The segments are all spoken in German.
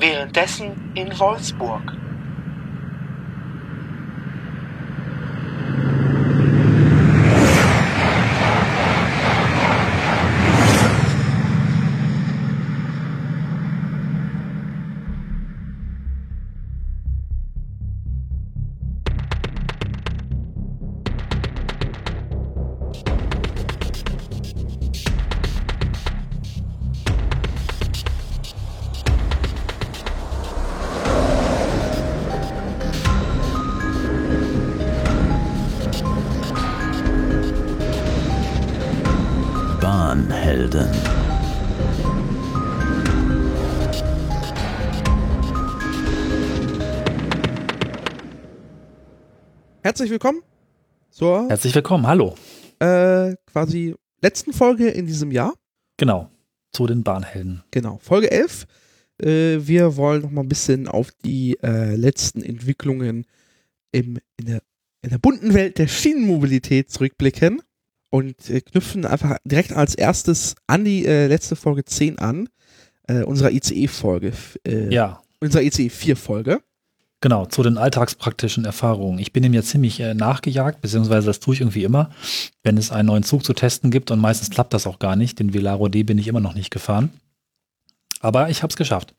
währenddessen in Wolfsburg. Herzlich willkommen zur Herzlich willkommen, hallo. äh, quasi letzten Folge in diesem Jahr. Genau, zu den Bahnhelden. Genau, Folge 11. Äh, wir wollen noch mal ein bisschen auf die äh, letzten Entwicklungen im, in, der, in der bunten Welt der Schienenmobilität zurückblicken und äh, knüpfen einfach direkt als erstes an die äh, letzte Folge 10 an, äh, unserer ICE-Folge, Ja, unserer ICE-4-Folge. Genau, zu den alltagspraktischen Erfahrungen. Ich bin ihm ja ziemlich äh, nachgejagt, beziehungsweise das tue ich irgendwie immer, wenn es einen neuen Zug zu testen gibt und meistens klappt das auch gar nicht. Den Velaro D bin ich immer noch nicht gefahren. Aber ich habe es geschafft.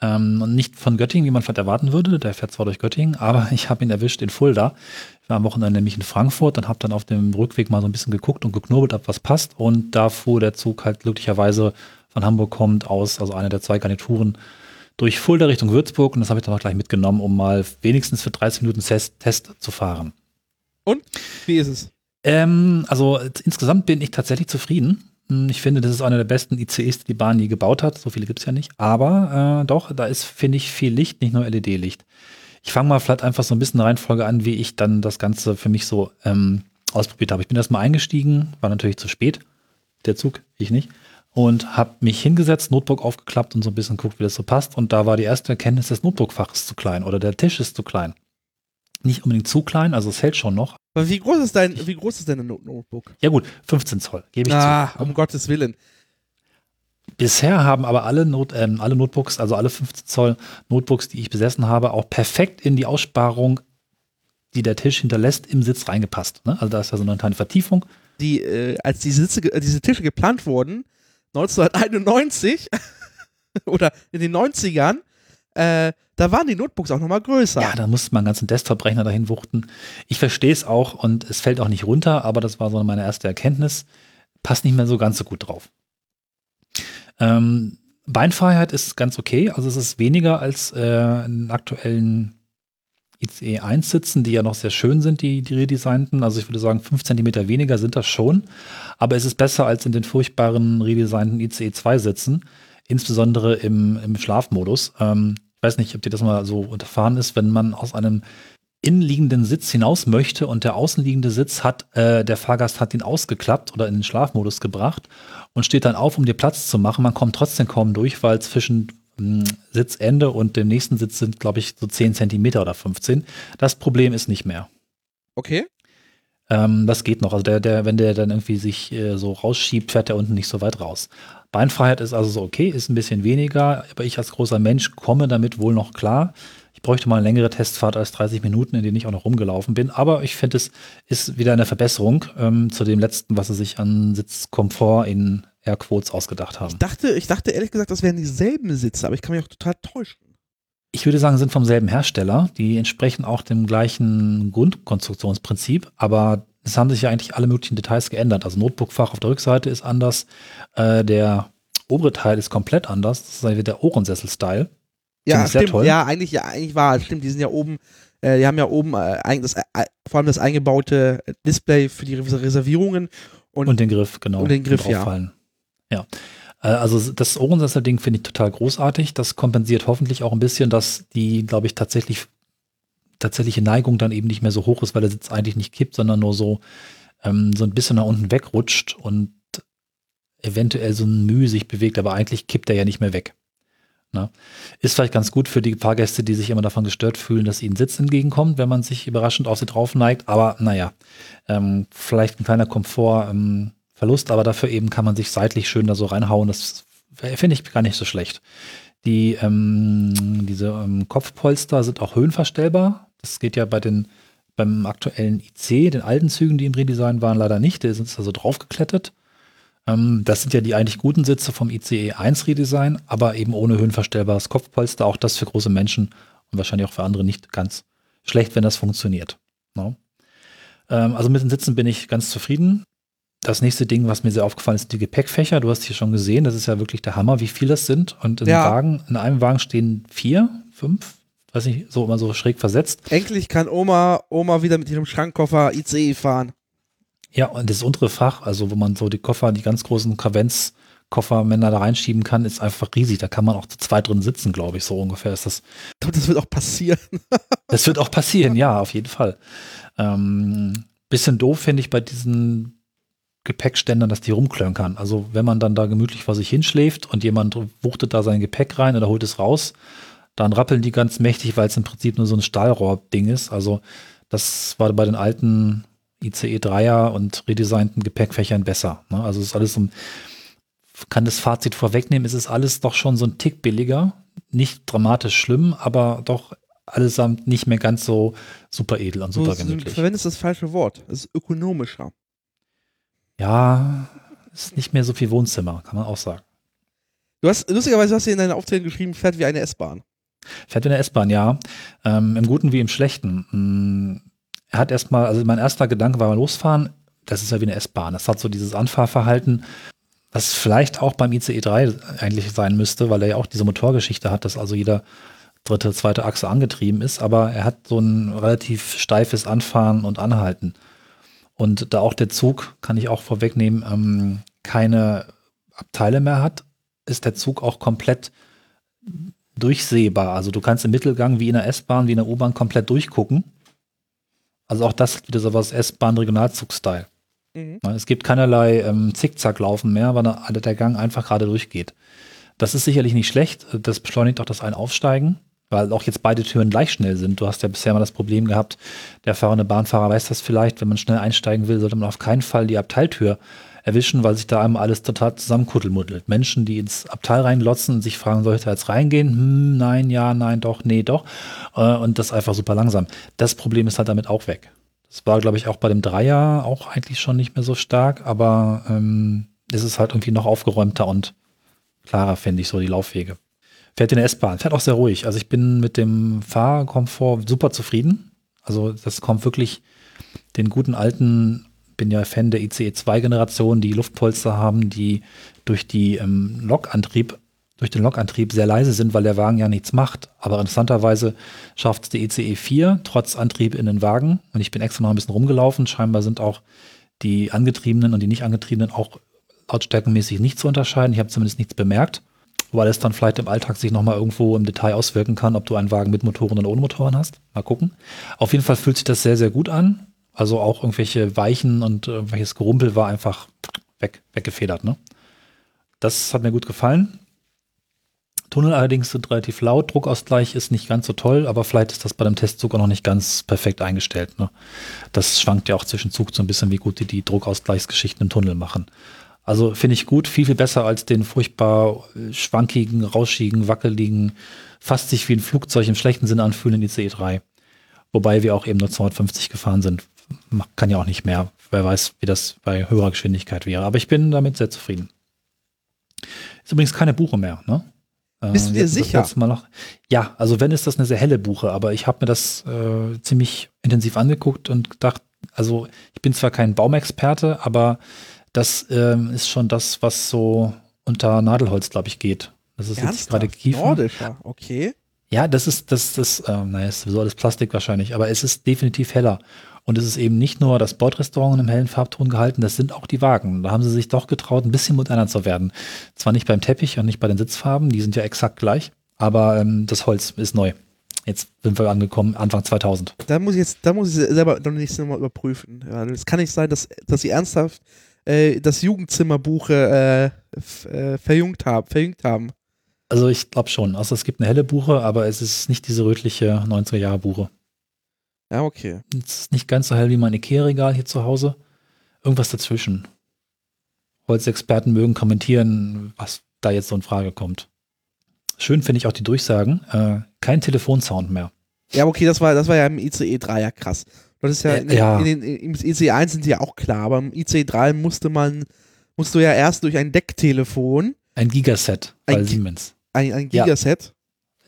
Ähm, und nicht von Göttingen, wie man vielleicht erwarten würde. Der fährt zwar durch Göttingen, aber ich habe ihn erwischt in Fulda. Ich war am Wochenende nämlich in Frankfurt und habe dann auf dem Rückweg mal so ein bisschen geguckt und geknobelt, ob was passt. Und da fuhr der Zug halt glücklicherweise von Hamburg kommt aus, also eine der zwei Garnituren, durch Fulda Richtung Würzburg. Und das habe ich dann auch gleich mitgenommen, um mal wenigstens für 30 Minuten Test, Test zu fahren. Und wie ist es? Ähm, also insgesamt bin ich tatsächlich zufrieden. Hm, Ich finde, das ist einer der besten ICEs, die die Bahn je gebaut hat. So viele gibt es ja nicht. Aber äh, doch, da ist, finde ich, viel Licht, nicht nur LED-Licht. Ich fange mal vielleicht einfach so ein bisschen Reihenfolge an, wie ich dann das Ganze für mich so ähm, ausprobiert habe. Ich bin erstmal eingestiegen, war natürlich zu spät, der Zug, ich nicht, und habe mich hingesetzt, Notebook aufgeklappt und so ein bisschen geguckt, wie das so passt. Und da war die erste Erkenntnis, das Notebookfach ist zu klein oder der Tisch ist zu klein. Nicht unbedingt zu klein, also es hält schon noch. Aber wie groß ist dein, wie groß ist dein Not Notebook? Ja gut, 15 Zoll, gebe ich Ah, zu. um Gottes Willen. Bisher haben aber alle, Not, ähm, alle Notebooks, also alle 15 Zoll Notebooks, die ich besessen habe, auch perfekt in die Aussparung, die der Tisch hinterlässt, im Sitz reingepasst. Ne? Also da ist ja so eine kleine Vertiefung. die, äh, als die Sitze, äh, diese Tische geplant wurden, 1991 oder in den 90ern, äh, da waren die Notebooks auch nochmal größer. Ja, da musste man einen ganzen Desktop-Rechner dahin wuchten. Ich verstehe es auch und es fällt auch nicht runter, aber das war so meine erste Erkenntnis. Passt nicht mehr so ganz so gut drauf. Ähm, Beinfreiheit ist ganz okay, also es ist weniger als äh, in aktuellen ICE 1 sitzen, die ja noch sehr schön sind, die, die redesignten. Also ich würde sagen, 5 cm weniger sind das schon. Aber es ist besser als in den furchtbaren redesignten ICE 2 sitzen, insbesondere im, im Schlafmodus. Ähm, ich weiß nicht, ob dir das mal so unterfahren ist, wenn man aus einem innenliegenden Sitz hinaus möchte und der außenliegende Sitz hat, äh, der Fahrgast hat ihn ausgeklappt oder in den Schlafmodus gebracht und steht dann auf, um dir Platz zu machen. Man kommt trotzdem kaum durch, weil zwischen Sitzende und dem nächsten Sitz sind, glaube ich, so 10 Zentimeter oder 15. Das Problem ist nicht mehr. Okay. Ähm, das geht noch. Also der, der, wenn der dann irgendwie sich äh, so rausschiebt, fährt der unten nicht so weit raus. Beinfreiheit ist also so okay, ist ein bisschen weniger, aber ich als großer Mensch komme damit wohl noch klar. Ich bräuchte mal eine längere Testfahrt als 30 Minuten, in denen ich auch noch rumgelaufen bin. Aber ich finde, es ist wieder eine Verbesserung ähm, zu dem letzten, was sie sich an Sitzkomfort in Airquotes ausgedacht haben. Ich dachte, ich dachte ehrlich gesagt, das wären dieselben Sitze, aber ich kann mich auch total täuschen. Ich würde sagen, sind vom selben Hersteller. Die entsprechen auch dem gleichen Grundkonstruktionsprinzip, aber es haben sich ja eigentlich alle möglichen Details geändert. Also Notebookfach auf der Rückseite ist anders, äh, der obere Teil ist komplett anders. Das ist der Ohrensessel-Style. Ja, stimmt. toll. Ja, eigentlich, ja, eigentlich war es. Stimmt, die sind ja oben, äh, die haben ja oben äh, das, äh, vor allem das eingebaute Display für die Res- Reservierungen und, Und den Griff, genau. Und den Griff, zum ja. Ja. Äh, Also das Ohrensessel-Ding finde ich total großartig. Das kompensiert hoffentlich auch ein bisschen, dass die, glaube ich, tatsächlich tatsächliche Neigung dann eben nicht mehr so hoch ist, weil der Sitz eigentlich nicht kippt, sondern nur so, ähm, so ein bisschen nach unten wegrutscht und eventuell so ein Mühe sich bewegt, aber eigentlich kippt er ja nicht mehr weg. Na? Ist vielleicht ganz gut für die Fahrgäste, die sich immer davon gestört fühlen, dass ihnen Sitz entgegenkommt, wenn man sich überraschend auf sie drauf neigt. Aber naja, ähm, vielleicht ein kleiner Komfortverlust, ähm, Verlust, aber dafür eben kann man sich seitlich schön da so reinhauen. Das finde ich gar nicht so schlecht. Die, ähm, diese ähm, Kopfpolster sind auch höhenverstellbar. Das geht ja bei den, beim aktuellen IC, den alten Zügen, die im Redesign waren, leider nicht. Die sind also draufgeklettert. Ähm, das sind ja die eigentlich guten Sitze vom ICE 1 Redesign, aber eben ohne höhenverstellbares Kopfpolster. Auch das für große Menschen und wahrscheinlich auch für andere nicht ganz schlecht, wenn das funktioniert. No? Ähm, also mit den Sitzen bin ich ganz zufrieden. Das nächste Ding, was mir sehr aufgefallen ist, sind die Gepäckfächer. Du hast hier schon gesehen, das ist ja wirklich der Hammer, wie viel das sind. Und in, Ja. Wagen, in einem Wagen stehen vier, fünf, weiß nicht, so immer so schräg versetzt. Endlich kann Oma, Oma wieder mit ihrem Schrankkoffer ICE fahren. Ja, und das untere Fach, also wo man so die Koffer, die ganz großen Kavenz-Koffermänner da reinschieben kann, ist einfach riesig. Da kann man auch zu zweit drin sitzen, glaube ich, so ungefähr ist das. Ich glaube, das wird auch passieren. Das wird auch passieren, ja, auf jeden Fall. Ähm, bisschen doof finde ich bei diesen Gepäckständern, dass die rumklönkern. Also wenn man dann da gemütlich vor sich hinschläft und jemand wuchtet da sein Gepäck rein oder holt es raus, dann rappeln die ganz mächtig, weil es im Prinzip nur so ein Stahlrohr-Ding ist. Also das war bei den alten ICE 3er und redesignten Gepäckfächern besser. Ne? Also es ist alles so ein, kann das Fazit vorwegnehmen, es ist alles doch schon so ein Tick billiger. Nicht dramatisch schlimm, aber doch allesamt nicht mehr ganz so super edel und super du, du gemütlich. verwendest das falsche Wort. Es ist ökonomischer. Ja, ist nicht mehr so viel Wohnzimmer, kann man auch sagen. Du hast, lustigerweise hast du in deinen Aufträgen geschrieben, fährt wie eine S-Bahn. Fährt in der S-Bahn, ja. Ähm, Im Guten wie im Schlechten. Mm, Er hat erstmal, also mein erster Gedanke war losfahren, das ist ja wie eine S-Bahn. Das hat so dieses Anfahrverhalten, was vielleicht auch beim ICE 3 eigentlich sein müsste, weil er ja auch diese Motorgeschichte hat, dass also jeder dritte, zweite Achse angetrieben ist, aber er hat so ein relativ steifes Anfahren und Anhalten. Und da auch der Zug, kann ich auch vorwegnehmen, ähm, keine Abteile mehr hat, ist der Zug auch komplett durchsehbar. Also du kannst im Mittelgang wie in der S-Bahn, wie in der U-Bahn komplett durchgucken. Also auch das wieder sowas S-Bahn-Regionalzug-Style. Mhm. Es gibt keinerlei ähm, Zickzacklaufen mehr, weil der, der Gang einfach gerade durchgeht. Das ist sicherlich nicht schlecht. Das beschleunigt auch das Ein-Aufsteigen, weil auch jetzt beide Türen gleich schnell sind. Du hast ja bisher mal das Problem gehabt, der fahrende Bahnfahrer weiß das vielleicht, wenn man schnell einsteigen will, sollte man auf keinen Fall die Abteiltür erwischen, weil sich da einmal alles total zusammenkuddelmuddelt. Menschen, die ins Abteil reinlotzen und sich fragen, soll ich da jetzt reingehen? Hm, nein, ja, nein, doch, nee, doch. Äh, und das einfach super langsam. Das Problem ist halt damit auch weg. Das war, glaube ich, auch bei dem Dreier auch eigentlich schon nicht mehr so stark, aber ähm, es ist halt irgendwie noch aufgeräumter und klarer, finde ich, so die Laufwege. Fährt in der S-Bahn, fährt auch sehr ruhig. Also ich bin mit dem Fahrkomfort super zufrieden. Also das kommt wirklich den guten alten, bin ja Fan der ICE 2 Generation, die Luftpolster haben, die durch die ähm, Lokantrieb, durch den Lokantrieb sehr leise sind, weil der Wagen ja nichts macht. Aber interessanterweise schafft es die ICE 4 trotz Antrieb in den Wagen. Und ich bin extra noch ein bisschen rumgelaufen. Scheinbar sind auch die angetriebenen und die nicht angetriebenen auch lautstärkenmäßig nicht zu unterscheiden. Ich habe zumindest nichts bemerkt. Wobei das dann vielleicht im Alltag sich nochmal irgendwo im Detail auswirken kann, ob du einen Wagen mit Motoren oder ohne Motoren hast. Mal gucken. Auf jeden Fall fühlt sich das sehr, sehr gut an. Also auch irgendwelche Weichen und irgendwelches Gerumpel war einfach weg, weggefedert. Ne? Das hat mir gut gefallen. Tunnel allerdings sind relativ laut. Druckausgleich ist nicht ganz so toll, aber vielleicht ist das bei dem Testzug auch noch nicht ganz perfekt eingestellt. Ne? Das schwankt ja auch zwischen Zug so ein bisschen, wie gut die die Druckausgleichsgeschichten im Tunnel machen. Also finde ich gut, viel, viel besser als den furchtbar äh, schwankigen, rauschigen, wackeligen, fast sich wie ein Flugzeug im schlechten Sinne anfühlenden ICE 3. Wobei wir auch eben nur 250 gefahren sind. Kann ja auch nicht mehr. Wer weiß, wie das bei höherer Geschwindigkeit wäre. Aber ich bin damit sehr zufrieden. Ist übrigens keine Buche mehr, ne? Äh, Bist du wir dir sicher? ja, also wenn ist das eine sehr helle Buche, aber ich habe mir das äh, ziemlich intensiv angeguckt und gedacht, also ich bin zwar kein Baumexperte, aber das ähm, ist schon das, was so unter Nadelholz, glaube ich, geht. Das ist jetzt Ernsthaft? gerade Kiefer. Nordischer, okay. Ja, das ist, das, das, ähm, naja, ist sowieso alles Plastik wahrscheinlich, aber es ist definitiv heller. Und es ist eben nicht nur das Bordrestaurant im hellen Farbton gehalten, das sind auch die Wagen. Da haben sie sich doch getraut, ein bisschen moderner zu werden. Zwar nicht beim Teppich und nicht bei den Sitzfarben, die sind ja exakt gleich, aber ähm, das Holz ist neu. Jetzt sind wir angekommen, Anfang 2000. Da muss ich jetzt, da muss ich selber noch nächstes Mal überprüfen. Ja, es kann nicht sein, dass, dass sie ernsthaft äh, das Jugendzimmerbuche äh, äh, verjüngt haben, verjüngt haben. Also ich glaube schon. Also es gibt eine helle Buche, aber es ist nicht diese rötliche 90er-Jahre-Buche. Ja, okay. Es ist nicht ganz so hell wie mein Ikea-Regal hier zu Hause. Irgendwas dazwischen. Holzexperten mögen kommentieren, was da jetzt so in Frage kommt. Schön finde ich auch die Durchsagen. Äh, kein Telefonsound mehr. Ja, okay, das war, das war ja im ICE 3 ja krass. Das ist ja, in, ja. In den, im ICE 1 sind die ja auch klar, aber im ICE 3 musste man, musst du ja erst durch ein Decktelefon, Ein Gigaset bei Ein Siemens. ein, ein Ja. Gigaset,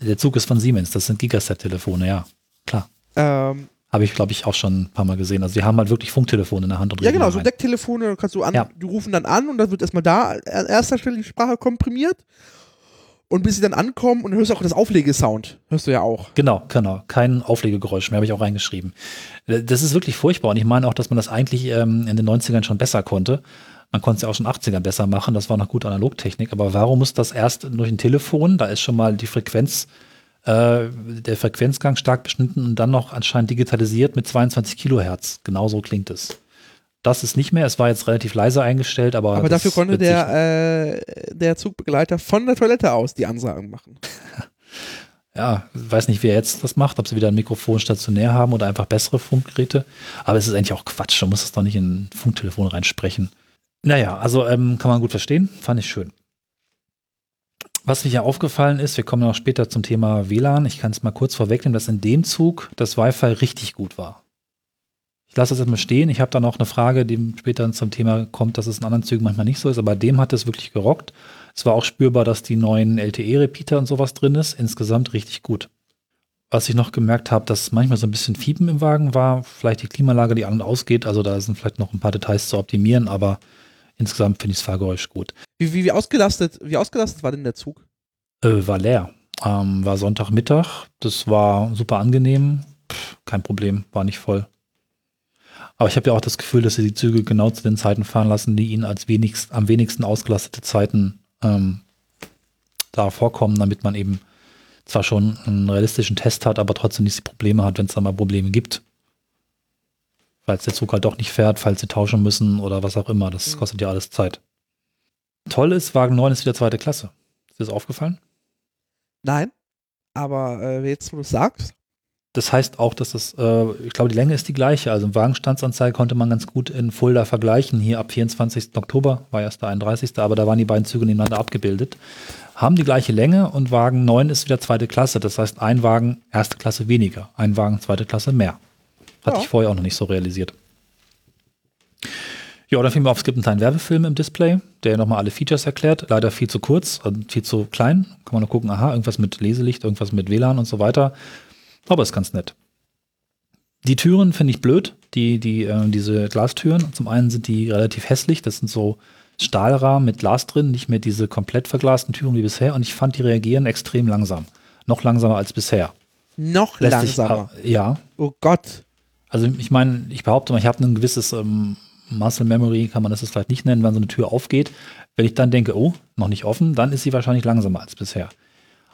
Der Zug ist von Siemens, das sind Gigaset-Telefone, ja. Klar. ähm, Habe ich, glaube ich, auch schon ein paar Mal gesehen. Also die haben halt wirklich Funktelefone in der Hand und ja genau, so. Decktelefone, kannst du an, Ja. die rufen dann an und dann wird erstmal da an erster Stelle die Sprache komprimiert und bis sie dann ankommen und hörst auch das Auflegesound, hörst du ja auch. Genau, genau. Kein Auflegegeräusch mehr, habe ich auch reingeschrieben. Äh, Das ist wirklich furchtbar und ich meine auch, dass man das eigentlich ähm, in den 90ern schon besser konnte. Man konnte es ja auch schon in den 80ern besser machen, das war noch gute Analogtechnik, aber warum muss das erst durch ein Telefon, da ist schon mal die Frequenz, äh, der Frequenzgang stark beschnitten und dann noch anscheinend digitalisiert mit 22 Kilohertz. Genauso klingt es. Das ist nicht mehr, es war jetzt relativ leise eingestellt, aber. Aber dafür konnte der, äh, der Zugbegleiter von der Toilette aus die Ansagen machen. ja, ich weiß nicht, wer jetzt das macht, ob sie wieder ein Mikrofon stationär haben oder einfach bessere Funkgeräte. Aber es ist eigentlich auch Quatsch, du musst es doch nicht in ein Funktelefon reinsprechen. Naja, also ähm, kann man gut verstehen, fand ich schön. Was mir ja aufgefallen ist, wir kommen noch später zum Thema WLAN. Ich kann es mal kurz vorwegnehmen, dass in dem Zug das Wi-Fi richtig gut war. Ich lasse das jetzt mal stehen. Ich habe da noch eine Frage, die später zum Thema kommt, dass es in anderen Zügen manchmal nicht so ist, aber dem hat es wirklich gerockt. Es war auch spürbar, dass die neuen LTE-Repeater und sowas drin ist. Insgesamt richtig gut. Was ich noch gemerkt habe, dass manchmal so ein bisschen Fiepen im Wagen war, vielleicht die Klimaanlage, die an und ausgeht. Also da sind vielleicht noch ein paar Details zu optimieren, aber insgesamt finde ich das Fahrgeräusch gut. Wie, wie, wie ausgelastet, wie ausgelastet war denn der Zug? Äh, war leer. Ähm, war Sonntagmittag. Das war super angenehm. Pff, kein Problem, war nicht voll. Aber ich habe ja auch das Gefühl, dass sie die Züge genau zu den Zeiten fahren lassen, die ihnen als wenigst, am wenigsten ausgelastete Zeiten ähm, da vorkommen, damit man eben zwar schon einen realistischen Test hat, aber trotzdem nicht die Probleme hat, wenn es da mal Probleme gibt. Falls der Zug halt doch nicht fährt, falls sie tauschen müssen oder was auch immer. Das kostet ja alles Zeit. Toll ist, Wagen 9 ist wieder zweite Klasse. Ist dir das aufgefallen? Nein. Aber äh, jetzt, wo du es sagst, Das heißt auch, dass das, äh, ich glaube, die Länge ist die gleiche. Also im Wagenstandsanzeige konnte man ganz gut in Fulda vergleichen. Hier ab 24. Oktober war erst der 31. Aber da waren die beiden Züge nebeneinander abgebildet. Haben die gleiche Länge und Wagen 9 ist wieder zweite Klasse. Das heißt, ein Wagen erste Klasse weniger, ein Wagen zweite Klasse mehr. Hatte Ja. ich vorher auch noch nicht so realisiert. Ja, dann fiel mir auf, es gibt einen kleinen Werbefilm im Display, der nochmal alle Features erklärt. Leider viel zu kurz, also viel zu klein. Kann man nur gucken, aha, irgendwas mit Leselicht, irgendwas mit WLAN und so weiter. Aber ist ganz nett. Die Türen finde ich blöd, die, die, äh, diese Glastüren. Zum einen sind die relativ hässlich, das sind so Stahlrahmen mit Glas drin, nicht mehr diese komplett verglasten Türen wie bisher. Und ich fand, die reagieren extrem langsam. Noch langsamer als bisher. noch Lässt sich- langsamer. äh, ja, oh Gott. also ich meine, ich behaupte mal, ich habe ein gewisses ähm, Muscle Memory, kann man das jetzt vielleicht nicht nennen, wenn so eine Tür aufgeht. Wenn ich dann denke, oh, noch nicht offen, dann ist sie wahrscheinlich langsamer als bisher.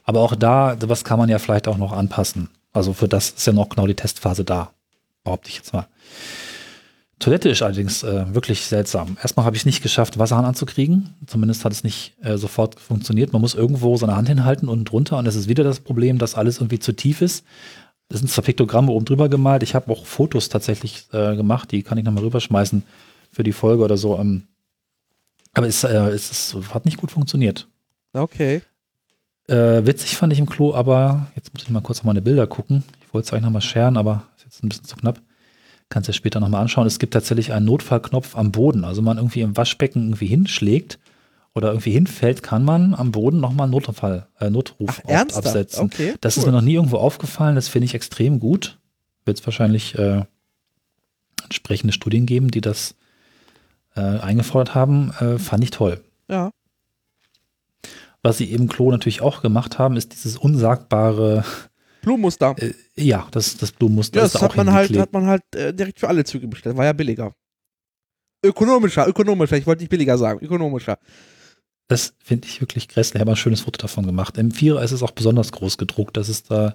Aber auch da, was kann man ja vielleicht auch noch anpassen. Also für das ist ja noch genau die Testphase da, behaupte ich jetzt mal. Toilette ist allerdings äh, wirklich seltsam. Erstmal habe ich es nicht geschafft, Wasserhahn anzukriegen. Zumindest hat es nicht äh, sofort funktioniert. Man muss irgendwo seine Hand hinhalten und drunter. Und es ist wieder das Problem, dass alles irgendwie zu tief ist. Es sind zwar Piktogramme oben drüber gemalt. Ich habe auch Fotos tatsächlich äh, gemacht. Die kann ich nochmal rüberschmeißen für die Folge oder so. Ähm, aber es, äh, es ist, hat nicht gut funktioniert. Okay. Äh, witzig fand ich im Klo, aber jetzt muss ich mal kurz auf meine Bilder gucken. Ich wollte es eigentlich nochmal scheren, aber ist jetzt ein bisschen zu knapp. Kannst du ja später nochmal anschauen. Es gibt tatsächlich einen Notfallknopf am Boden. Also wenn man irgendwie im Waschbecken irgendwie hinschlägt oder irgendwie hinfällt, kann man am Boden nochmal einen Notfall, äh, Notruf Ach, absetzen. Okay. Das ist cool. mir noch nie irgendwo aufgefallen. Das finde ich extrem gut. Wird es wahrscheinlich äh, entsprechende Studien geben, die das äh, eingefordert haben. Äh, fand ich toll. Ja. Was sie eben Klo natürlich auch gemacht haben, ist dieses unsagbare, Blumenmuster. äh, ja, das, das Blumenmuster Ja, ist das da hat auch man halt, hat man halt äh, direkt für alle Züge bestellt. War ja billiger. Ökonomischer, ökonomischer. Ich wollte nicht billiger sagen. Ökonomischer. Das finde ich wirklich grässlich. Ich habe ein schönes Foto davon gemacht. Im Vierer ist es auch besonders groß gedruckt. Das ist da,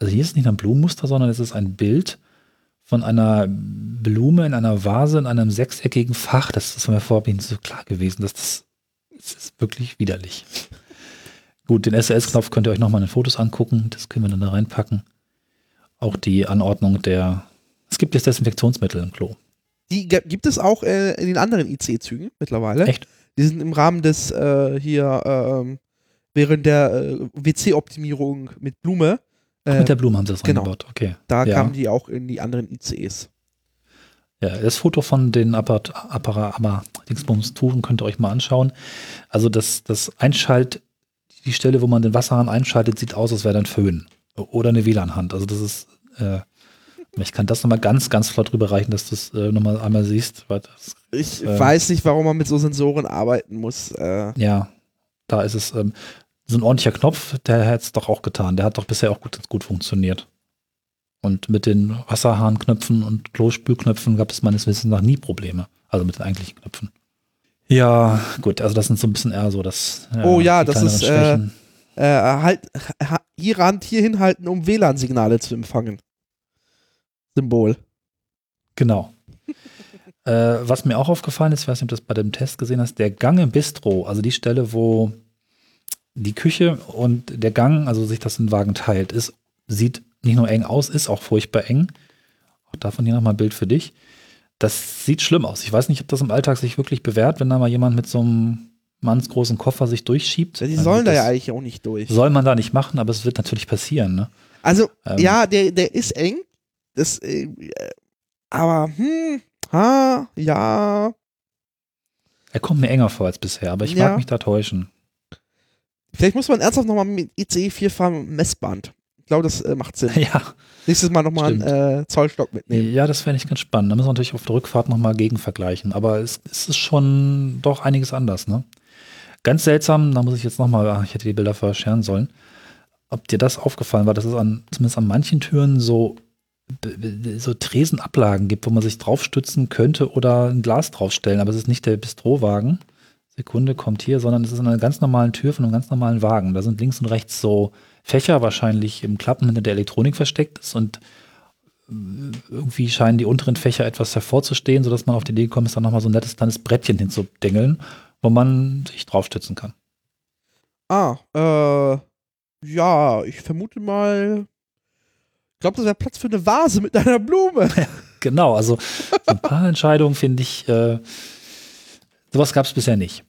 also hier ist es nicht ein Blumenmuster, sondern es ist ein Bild von einer Blume in einer Vase in einem sechseckigen Fach. Das ist mir nicht so klar gewesen. dass Das, das ist wirklich widerlich. Gut, den SLS-Knopf könnt ihr euch nochmal in den Fotos angucken. Das können wir dann da reinpacken. Auch die Anordnung der. Es gibt jetzt Desinfektionsmittel im Klo. Die gibt es auch äh, in den anderen IC-Zügen mittlerweile. Echt? Die sind im Rahmen des äh, hier ähm, während der äh, WC-Optimierung mit Blume. Ach, Äh, mit der Blume haben sie das genau. eingebaut. Okay. da ja. kamen die auch in die anderen ICEs. Ja, das Foto von den Apparat, Apparat, aber Dingsbums-Touren könnt ihr euch mal anschauen. Also das, das Einschalt, die Stelle, wo man den Wasserhahn einschaltet, sieht aus, als wäre dann Föhn. Oder eine WLAN-Hand. Also das ist, äh, ich kann das nochmal ganz, ganz flott rüberreichen, dass du das äh, nochmal einmal siehst. Das, Ich Ähm. weiß nicht, warum man mit so Sensoren arbeiten muss. Äh, ja, da ist es ähm, so ein ordentlicher Knopf, der hat es doch auch getan. Der hat doch bisher auch gut, gut funktioniert. Und mit den Wasserhahnknöpfen und Klospülknöpfen gab es meines Wissens nach nie Probleme. Also mit den eigentlichen Knöpfen. Ja, gut, also das sind so ein bisschen eher so das. Oh ja, das ist, äh, äh, halt, ha, ihre Hand hier hinhalten, um WLAN-Signale zu empfangen. Symbol. Genau. äh, was mir auch aufgefallen ist, ich weiß nicht, ob du das bei dem Test gesehen hast, der Gang im Bistro, also die Stelle, wo die Küche und der Gang, also sich das in Wagen teilt, ist, sieht nicht nur eng aus, ist auch furchtbar eng. Auch davon hier nochmal ein Bild für dich. Das sieht schlimm aus. Ich weiß nicht, ob das im Alltag sich wirklich bewährt, wenn da mal jemand mit so einem mannsgroßen Koffer sich durchschiebt. Ja, die sollen da ja eigentlich auch nicht durch. Soll man da nicht machen, aber es wird natürlich passieren. Ne? Also, Ähm. ja, der, der ist eng. Das, äh, aber, hm, ha, ja. Er kommt mir enger vor als bisher, aber ich Ja. mag mich da täuschen. Vielleicht muss man ernsthaft nochmal mit ICE 4 fahren mit Messband. Ich glaube, das äh, macht Sinn. ja, Nächstes Mal nochmal einen äh, Zollstock mitnehmen. Ja, das fände ich ganz spannend. Da müssen wir natürlich auf der Rückfahrt nochmal gegen vergleichen. Aber es, es ist schon doch einiges anders, ne? Ganz seltsam, da muss ich jetzt nochmal, ich hätte die Bilder vorher scheren sollen. Ob dir das aufgefallen war, dass es an, zumindest an manchen Türen so, so Tresenablagen gibt, wo man sich draufstützen könnte oder ein Glas draufstellen. Aber es ist nicht der Bistrowagen. Sekunde kommt hier, sondern es ist an einer ganz normalen Tür von einem ganz normalen Wagen. Da sind links und rechts so Fächer wahrscheinlich im Klappen hinter der Elektronik versteckt ist und irgendwie scheinen die unteren Fächer etwas hervorzustehen, sodass man auf die Idee gekommen ist, da nochmal so ein nettes kleines Brettchen hinzudengeln, wo man sich draufstützen kann. Ah, äh, ja, ich vermute mal. Ich glaube, das wäre Platz für eine Vase mit einer Blume. Genau, also so ein paar Entscheidungen finde ich, äh, sowas gab es bisher nicht.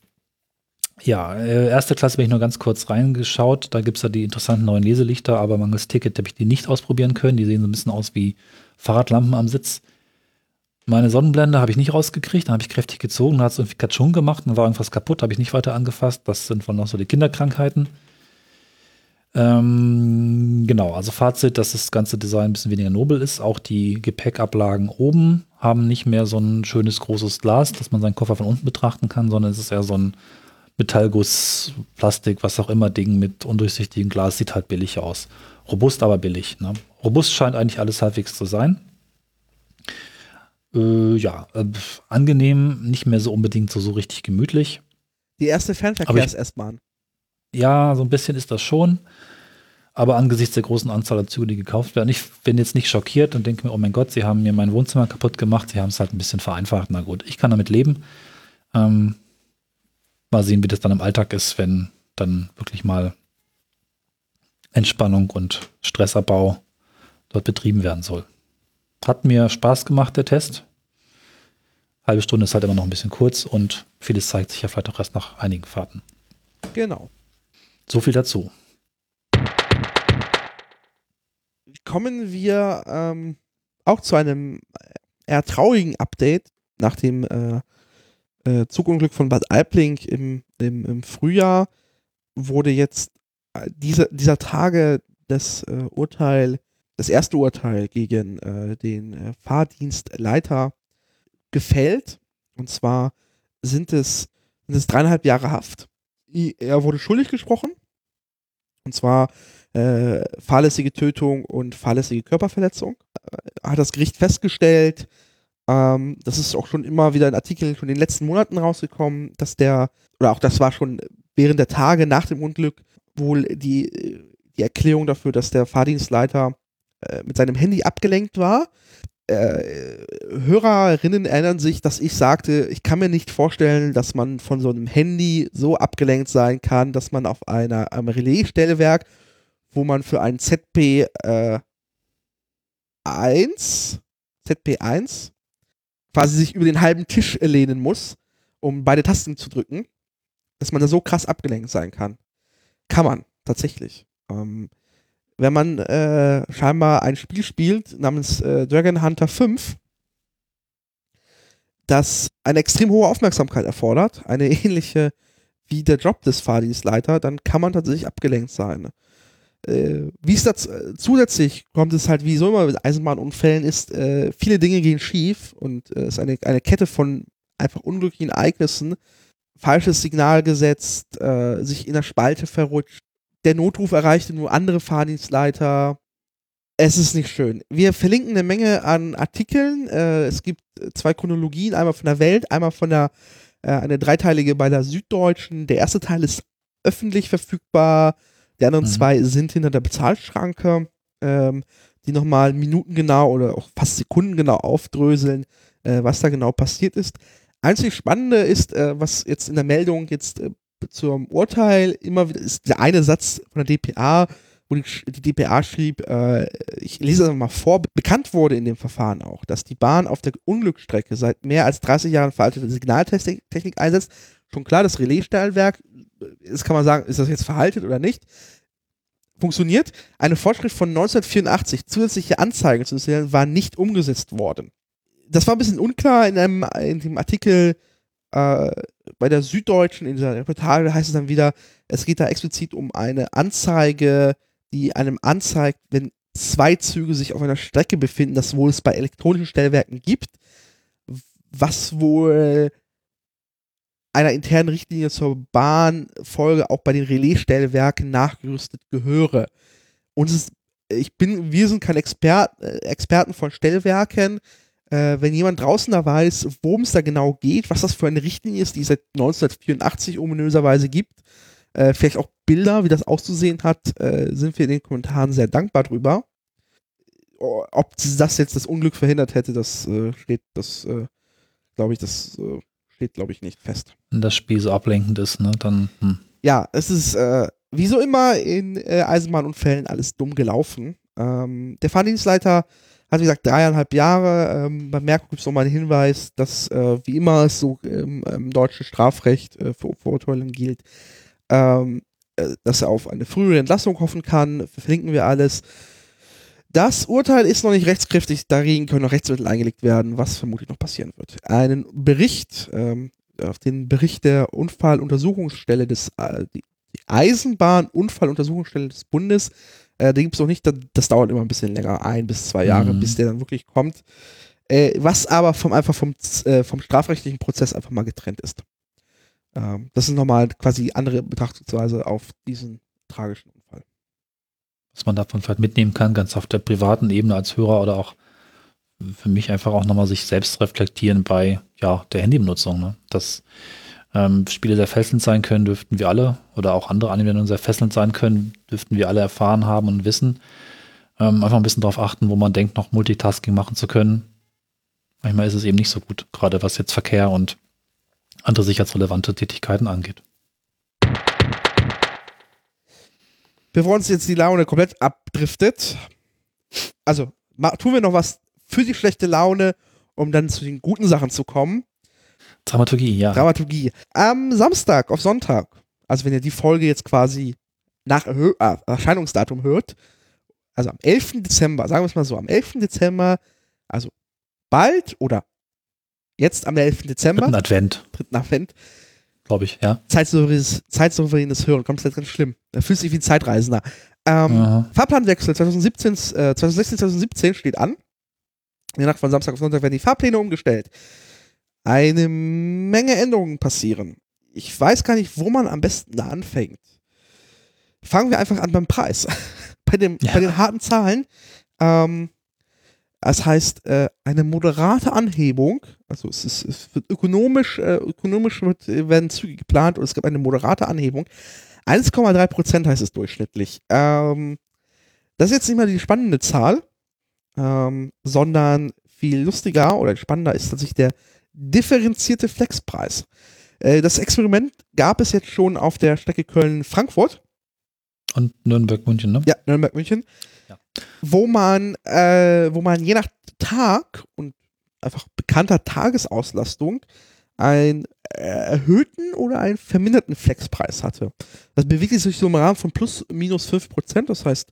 Ja, äh, erste Klasse bin ich nur ganz kurz reingeschaut. Da gibt es ja die interessanten neuen Leselichter, aber mangels Ticket habe ich die nicht ausprobieren können. Die sehen so ein bisschen aus wie Fahrradlampen am Sitz. Meine Sonnenblende habe ich nicht rausgekriegt, dann habe ich kräftig gezogen, dann hat es irgendwie Katschung gemacht, dann war irgendwas kaputt, habe ich nicht weiter angefasst. Das sind wohl noch so die Kinderkrankheiten. Ähm, genau, also Fazit, dass das ganze Design ein bisschen weniger nobel ist. Auch die Gepäckablagen oben haben nicht mehr so ein schönes großes Glas, dass man seinen Koffer von unten betrachten kann, sondern es ist eher so ein Metallguss, Plastik, was auch immer Ding mit undurchsichtigem Glas, sieht halt billig aus. Robust, aber billig. Ne? Robust scheint eigentlich alles halbwegs zu sein. Äh, ja, äh, angenehm, nicht mehr so unbedingt so, so richtig gemütlich. Die erste Fernverkehrs-S-Bahn. Ja, so ein bisschen ist das schon. Aber angesichts der großen Anzahl an Zügen, die gekauft werden, ich bin jetzt nicht schockiert und denke mir, oh mein Gott, sie haben mir mein Wohnzimmer kaputt gemacht, sie haben es halt ein bisschen vereinfacht. Na gut, ich kann damit leben. Ähm, mal sehen, wie das dann im Alltag ist, wenn dann wirklich mal Entspannung und Stressabbau dort betrieben werden soll. Hat mir Spaß gemacht, der Test. Halbe Stunde ist halt immer noch ein bisschen kurz und vieles zeigt sich ja vielleicht auch erst nach einigen Fahrten. Genau. So viel dazu. Kommen wir ähm, auch zu einem eher traurigen Update nach dem äh, äh, Zugunglück von Bad Aibling im, im, im Frühjahr wurde jetzt äh, dieser, dieser Tage das äh, Urteil, das erste Urteil gegen äh, den äh, Fahrdienstleiter gefällt. Und zwar sind es, sind es dreieinhalb Jahre Haft. Er wurde schuldig gesprochen. Und zwar äh, fahrlässige Tötung und fahrlässige Körperverletzung. Hat das Gericht festgestellt. Ähm, das ist auch schon immer wieder ein Artikel schon in den letzten Monaten rausgekommen, dass der, oder auch das war schon während der Tage nach dem Unglück wohl die, äh, die Erklärung dafür, dass der Fahrdienstleiter äh, mit seinem Handy abgelenkt war. Äh, Hörerinnen erinnern sich, dass ich sagte, ich kann mir nicht vorstellen, dass man von so einem Handy so abgelenkt sein kann, dass man auf einer, einem Relaisstellwerk, wo man für ein ZP äh, 1, ZP 1, quasi sich über den halben Tisch lehnen muss, um beide Tasten zu drücken, dass man da so krass abgelenkt sein kann. Kann man, tatsächlich. Ähm, wenn man äh, scheinbar ein Spiel spielt namens äh, Dragon Hunter 5, das eine extrem hohe Aufmerksamkeit erfordert, eine ähnliche wie der Job des Fahrdienstleiter, dann kann man tatsächlich abgelenkt sein. Äh, wie es dazu, äh, zusätzlich kommt, es halt wie so immer mit Eisenbahnunfällen ist, äh, viele Dinge gehen schief und äh, es ist eine, eine Kette von einfach unglücklichen Ereignissen, falsches Signal gesetzt, äh, sich in der Spalte verrutscht, der Notruf erreichte nur andere Fahrdienstleiter. Es ist nicht schön. Wir verlinken eine Menge an Artikeln. Äh, es gibt zwei Chronologien, einmal von der Welt, einmal von der äh, eine dreiteilige bei der Süddeutschen. Der erste Teil ist öffentlich verfügbar. Die anderen mhm. zwei sind hinter der Bezahlschranke, ähm, die nochmal minutengenau oder auch fast sekundengenau aufdröseln, äh, was da genau passiert ist. Einzig Spannende ist, äh, was jetzt in der Meldung jetzt äh, zum Urteil immer wieder ist der eine Satz von der DPA, wo die, die DPA schrieb, äh, ich lese das mal vor, bekannt wurde in dem Verfahren auch, dass die Bahn auf der Unglücksstrecke seit mehr als 30 Jahren veraltete Signaltechnik einsetzt. Schon klar, das Relaisstellwerk, das kann man sagen, ist das jetzt veraltet oder nicht? Funktioniert. Eine Vorschrift von 1984, zusätzliche Anzeigen zu installieren, war nicht umgesetzt worden. Das war ein bisschen unklar in einem in dem Artikel äh, bei der Süddeutschen, in dieser Reportage heißt es dann wieder, es geht da explizit um eine Anzeige, die einem anzeigt, wenn zwei Züge sich auf einer Strecke befinden, das wohl es bei elektronischen Stellwerken gibt, was wohl einer internen Richtlinie zur Bahnfolge auch bei den Relaisstellwerken nachgerüstet gehöre. Und ist, ich bin, wir sind keine Expert, äh, Experten von Stellwerken, äh, wenn jemand draußen da weiß, worum es da genau geht, was das für eine Richtlinie ist, die es seit 1984 ominöserweise gibt, äh, vielleicht auch Bilder, wie das auszusehen hat, äh, sind wir in den Kommentaren sehr dankbar drüber. Ob das jetzt das Unglück verhindert hätte, das äh, steht, das äh, glaube ich, das steht, glaube ich, nicht fest. Wenn das Spiel so ablenkend ist, ne, dann. Hm. Ja, es ist wie so immer in Eisenbahnunfällen alles dumm gelaufen. Ähm, der Fahrdienstleiter hat wie gesagt dreieinhalb Jahre. Ähm, bei Merkur gibt es nochmal einen Hinweis, dass äh, wie immer es so im, im deutschen Strafrecht äh, für Vorurteilen gilt, ähm, äh, dass er auf eine frühere Entlassung hoffen kann. Verlinken wir alles. Das Urteil ist noch nicht rechtskräftig, dagegen können noch Rechtsmittel eingelegt werden, was vermutlich noch passieren wird. Einen Bericht, ähm, auf den Bericht der Unfalluntersuchungsstelle des, äh, die Eisenbahnunfalluntersuchungsstelle des Bundes äh, den gibt es noch nicht, das, das, dauert immer ein bisschen länger, ein bis zwei Jahre, mhm. bis der dann wirklich kommt. Äh, was aber vom, einfach vom, äh, vom strafrechtlichen Prozess einfach mal getrennt ist. Ähm, das ist nochmal quasi andere Betrachtungsweise auf diesen tragischen Unfall. Was man davon vielleicht mitnehmen kann, ganz auf der privaten Ebene als Hörer oder auch für mich einfach auch nochmal sich selbst reflektieren bei ja, der Handybenutzung. Ne? Das ähm, Spiele sehr fesselnd sein können, dürften wir alle, oder auch andere Anwendungen sehr fesselnd sein können, dürften wir alle erfahren haben und wissen. Ähm, einfach ein bisschen darauf achten, wo man denkt, noch Multitasking machen zu können. Manchmal ist es eben nicht so gut, gerade was jetzt Verkehr und andere sicherheitsrelevante Tätigkeiten angeht. Bevor uns jetzt die Laune komplett abdriftet, also tun wir noch was für die schlechte Laune, um dann zu den guten Sachen zu kommen. Dramaturgie, ja. Dramaturgie. Am Samstag auf Sonntag, also wenn ihr die Folge jetzt quasi nach äh, Erscheinungsdatum hört, also am 11. Dezember, sagen wir es mal so, am 11. Dezember, also bald oder jetzt am 11. Dezember. Dritten Advent. Dritten Advent. Glaube ich, ja. Zeitsouveränes, Zeitsouveränes Hören, kommt jetzt ganz schlimm. Da fühlt sich wie ein Zeitreisender. Ähm, Fahrplanwechsel 2017, äh, 2016, 2017 steht an. In der Nacht von Samstag auf Sonntag werden die Fahrpläne umgestellt eine Menge Änderungen passieren. Ich weiß gar nicht, wo man am besten da anfängt. Fangen wir einfach an beim Preis. bei, dem, ja. bei den harten Zahlen. Ähm, das heißt, äh, eine moderate Anhebung, also es, ist, es wird ökonomisch, äh, ökonomisch wird, werden Züge geplant und es gibt eine moderate Anhebung. 1,3 Prozent heißt es durchschnittlich. Ähm, das ist jetzt nicht mal die spannende Zahl, ähm, sondern viel lustiger oder spannender ist tatsächlich der differenzierte Flexpreis. Äh, das Experiment gab es jetzt schon auf der Strecke Köln-Frankfurt. Und Nürnberg-München, ne? Ja, Nürnberg-München. Wo man, äh, wo man je nach Tag und einfach bekannter Tagesauslastung ein erhöhten oder einen verminderten Flexpreis hatte. Das bewegt sich so im Rahmen von plus minus 5 Prozent. Das heißt,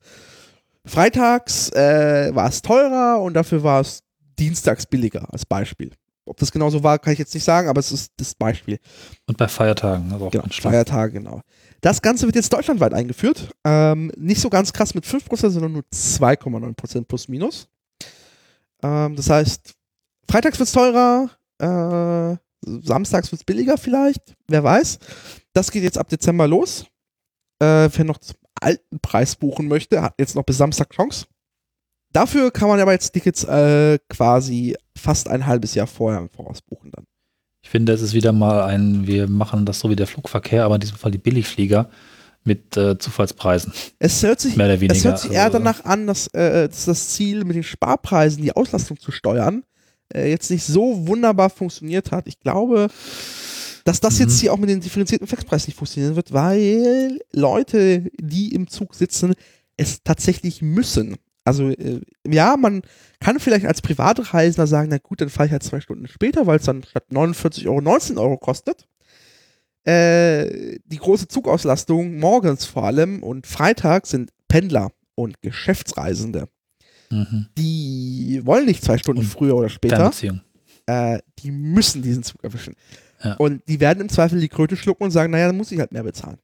freitags äh, war es teurer und dafür war es dienstags billiger als Beispiel. Ob das genauso war, kann ich jetzt nicht sagen, aber es ist das Beispiel. Und bei Feiertagen, also auch Genau. Feiertage, genau. Das Ganze wird jetzt deutschlandweit eingeführt. Ähm, nicht so ganz krass mit 5%, sondern nur 2,9% plus minus. Ähm, das heißt, freitags wird es teurer, äh, samstags wird es billiger vielleicht, wer weiß. Das geht jetzt ab Dezember los. Äh, wer noch zum alten Preis buchen möchte, hat jetzt noch bis Samstag Chance. Dafür kann man aber jetzt Tickets äh, quasi fast ein halbes Jahr vorher im Voraus buchen dann. Ich finde, es ist wieder mal ein, wir machen das so wie der Flugverkehr, aber in diesem Fall die Billigflieger mit äh, Zufallspreisen, Es hört sich mehr oder weniger. Es hört sich eher Also, danach an, dass, äh, dass das Ziel mit den Sparpreisen, die Auslastung zu steuern, äh, jetzt nicht so wunderbar funktioniert hat. Ich glaube, dass das Mhm. jetzt hier auch mit den differenzierten Flexpreisen nicht funktionieren wird, weil Leute, die im Zug sitzen, es tatsächlich müssen. Also äh, ja, man kann vielleicht als Privatreisender sagen, na gut, dann fahre ich halt zwei Stunden später, weil es dann statt 49 Euro 19 Euro kostet. Äh, die große Zugauslastung morgens vor allem und Freitag sind Pendler und Geschäftsreisende. Mhm. Die wollen nicht zwei Stunden Und früher oder später. Äh, die müssen diesen Zug erwischen. Ja. Und die werden im Zweifel die Kröte schlucken und sagen, naja, dann muss ich halt mehr bezahlen.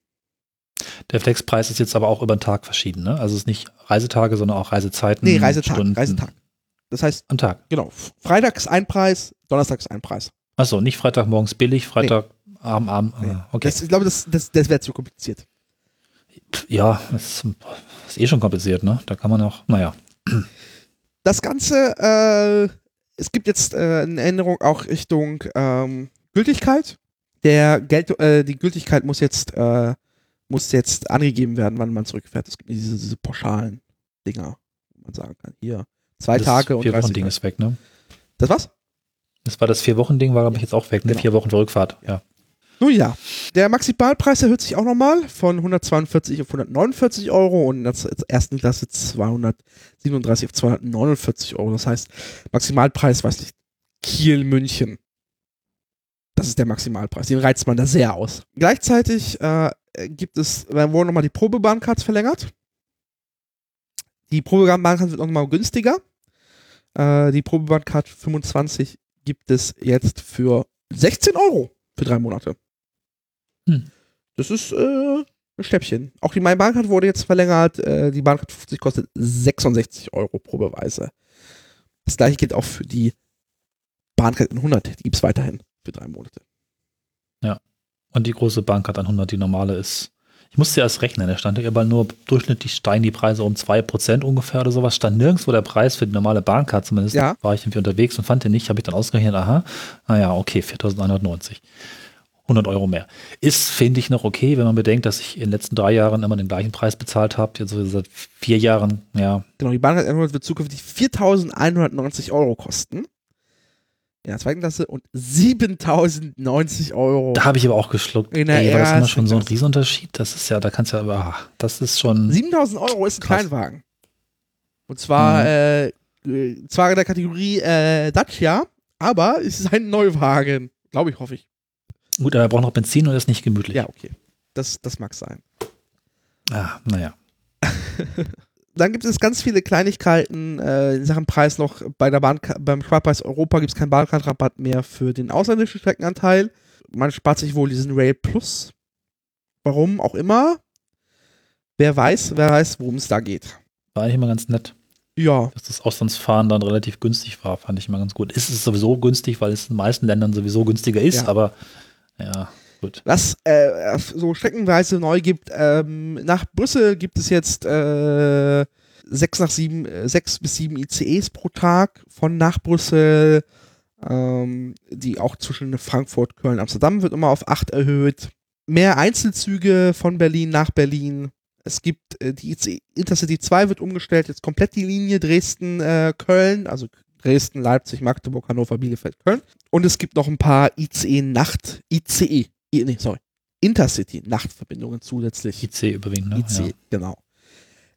Der Flexpreis ist jetzt aber auch über den Tag verschieden, ne? Also es ist nicht Reisetage, sondern auch Reisezeiten. Nee, Reisetag, Stunden Reisetag. Das heißt, Am Tag. genau, Freitag ist ein Preis, Donnerstag ist ein Preis. Achso, nicht Freitagmorgens billig, Freitag Abend, Abend. Nee. ah, Okay. Das, ich glaube, das, das, das wäre zu kompliziert. ja, das ist, ist eh schon kompliziert, ne? Da kann man auch, naja. Das Ganze, äh, es gibt jetzt äh, eine Änderung auch Richtung ähm, Gültigkeit. Der Geld, äh, die Gültigkeit muss jetzt, äh, muss jetzt angegeben werden, wann man zurückfährt. Es gibt diese, diese pauschalen Dinger, wo man sagen kann, hier zwei das Tage und vier 30 Wochen Ding ist weg, ne? Das was? Das war das vier Wochen Ding, war glaube ich jetzt auch weg, ne? Genau. Vier Wochen für Rückfahrt, ja. Nun ja, der Maximalpreis erhöht sich auch nochmal von 142 auf 149 Euro und in der ersten Klasse 237 auf 249 Euro. Das heißt, Maximalpreis, weiß nicht, Kiel, München. Das ist der Maximalpreis. Den reizt man da sehr aus. Gleichzeitig äh, gibt es, da wurden nochmal die Probebahncards verlängert. Die Probebahncard wird nochmal günstiger. Äh, die Probebahncard 25 gibt es jetzt für 16 Euro für drei Monate. Hm. Das ist äh, ein Schnäppchen. Auch die Mein Bahncard wurde jetzt verlängert. Äh, die Bahncard 50 kostet 66 Euro pro Beweise. Das gleiche gilt auch für die Bahncard 100. Die gibt es weiterhin für drei Monate. Und die große Bank hat 100, die normale ist. Ich musste erst rechnen, da stand ja aber nur durchschnittlich steigen die Preise um 2% ungefähr oder sowas. Stand nirgendwo der Preis für die normale Bahncard, zumindest Ja. war ich irgendwie unterwegs und fand den nicht. Habe ich dann ausgerechnet, aha, naja, okay, 4.190. 100 Euro mehr. Ist, finde ich, noch okay, wenn man bedenkt, dass ich in den letzten drei Jahren immer den gleichen Preis bezahlt habe. Jetzt so seit vier Jahren, ja, Genau, die Bahncard 100 wird zukünftig 4.190 Euro kosten. In der zweiten Klasse und 7.090 Euro. da habe ich aber auch geschluckt. In der Ey, war das immer schon so ein. Riesenunterschied? Das ist ja, da kannst du ja, ah, das ist schon, 7.000 Euro ist ein Krass. Kleinwagen. Und zwar, Mhm. äh, zwar in der Kategorie äh, Dacia, aber es ist ein Neuwagen. Glaube ich, hoffe ich. gut, aber er braucht noch Benzin und ist nicht gemütlich. Ja, okay. Das, das mag sein. Ah, naja. Dann gibt es ganz viele Kleinigkeiten äh, in Sachen Preis noch. Bei der Bahn, beim Sparpreis Europa gibt es keinen Bahnkartrabatt mehr für den ausländischen Streckenanteil. Man spart sich wohl diesen Rail Plus. Warum auch immer. Wer weiß, wer weiß, worum es da geht. War eigentlich immer ganz nett. Ja, dass das Auslandsfahren dann relativ günstig war, fand ich mal ganz gut. Ist es sowieso günstig, weil es in den meisten Ländern sowieso günstiger ist, Ja. aber ja, gut. was äh, so streckenweise neu gibt. Ähm, nach Brüssel gibt es jetzt äh, sechs, nach sieben, äh, sechs bis sieben ICEs pro Tag von nach Brüssel. Ähm, die auch zwischen Frankfurt, Köln, Amsterdam wird immer auf acht erhöht. Mehr Einzelzüge von Berlin nach Berlin. Es gibt äh, die ICE, Intercity 2 wird umgestellt, jetzt komplett die Linie Dresden-Köln, also Dresden, Leipzig, Magdeburg, Hannover, Bielefeld, Köln. Und es gibt noch ein paar ICE-Nacht, ICE, nee, sorry, Intercity-Nachtverbindungen zusätzlich. IC überwiegend, ne? ICE, Ja. genau.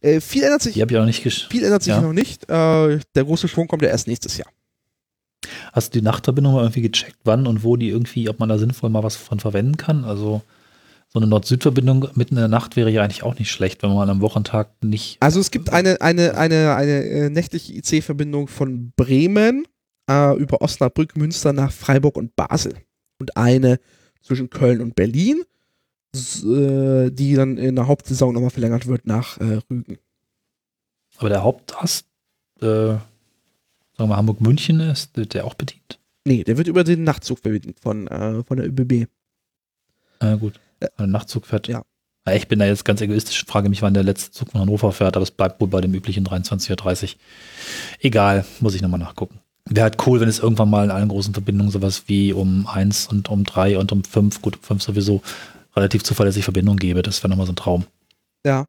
Äh, viel ändert sich, Die habe ich auch noch nicht viel ändert sich ja. noch nicht. Äh, der große Schwung kommt ja erst nächstes Jahr. Hast du die Nachtverbindung mal irgendwie gecheckt, wann und wo die irgendwie, ob man da sinnvoll mal was von verwenden kann? Also so eine Nord-Süd-Verbindung mitten in der Nacht wäre ja eigentlich auch nicht schlecht, wenn man am Wochentag nicht. Also es gibt eine, eine, eine, eine äh, nächtliche IC-Verbindung von Bremen äh, über Osnabrück, Münster nach Freiburg und Basel. Und eine zwischen Köln und Berlin, äh, die dann in der Hauptsaison nochmal verlängert wird nach äh, Rügen. Aber der Hauptast, äh, sagen wir Hamburg-München ist, wird der auch bedient. Nee, der wird über den Nachtzug bedient von, äh, von der ÖBB. Na gut. Äh, Ein Nachtzug fährt. ja. Ja, Ich bin da jetzt ganz egoistisch, frage mich, wann der letzte Zug von Hannover fährt, aber es bleibt wohl bei dem üblichen 23.30 Uhr. Egal, muss ich nochmal nachgucken. Wäre halt cool, wenn es irgendwann mal in allen großen Verbindungen sowas wie um 1 und um 3 und um 5, gut, um 5 sowieso, relativ zuverlässig Verbindungen gäbe. Das wäre nochmal so ein Traum. Ja.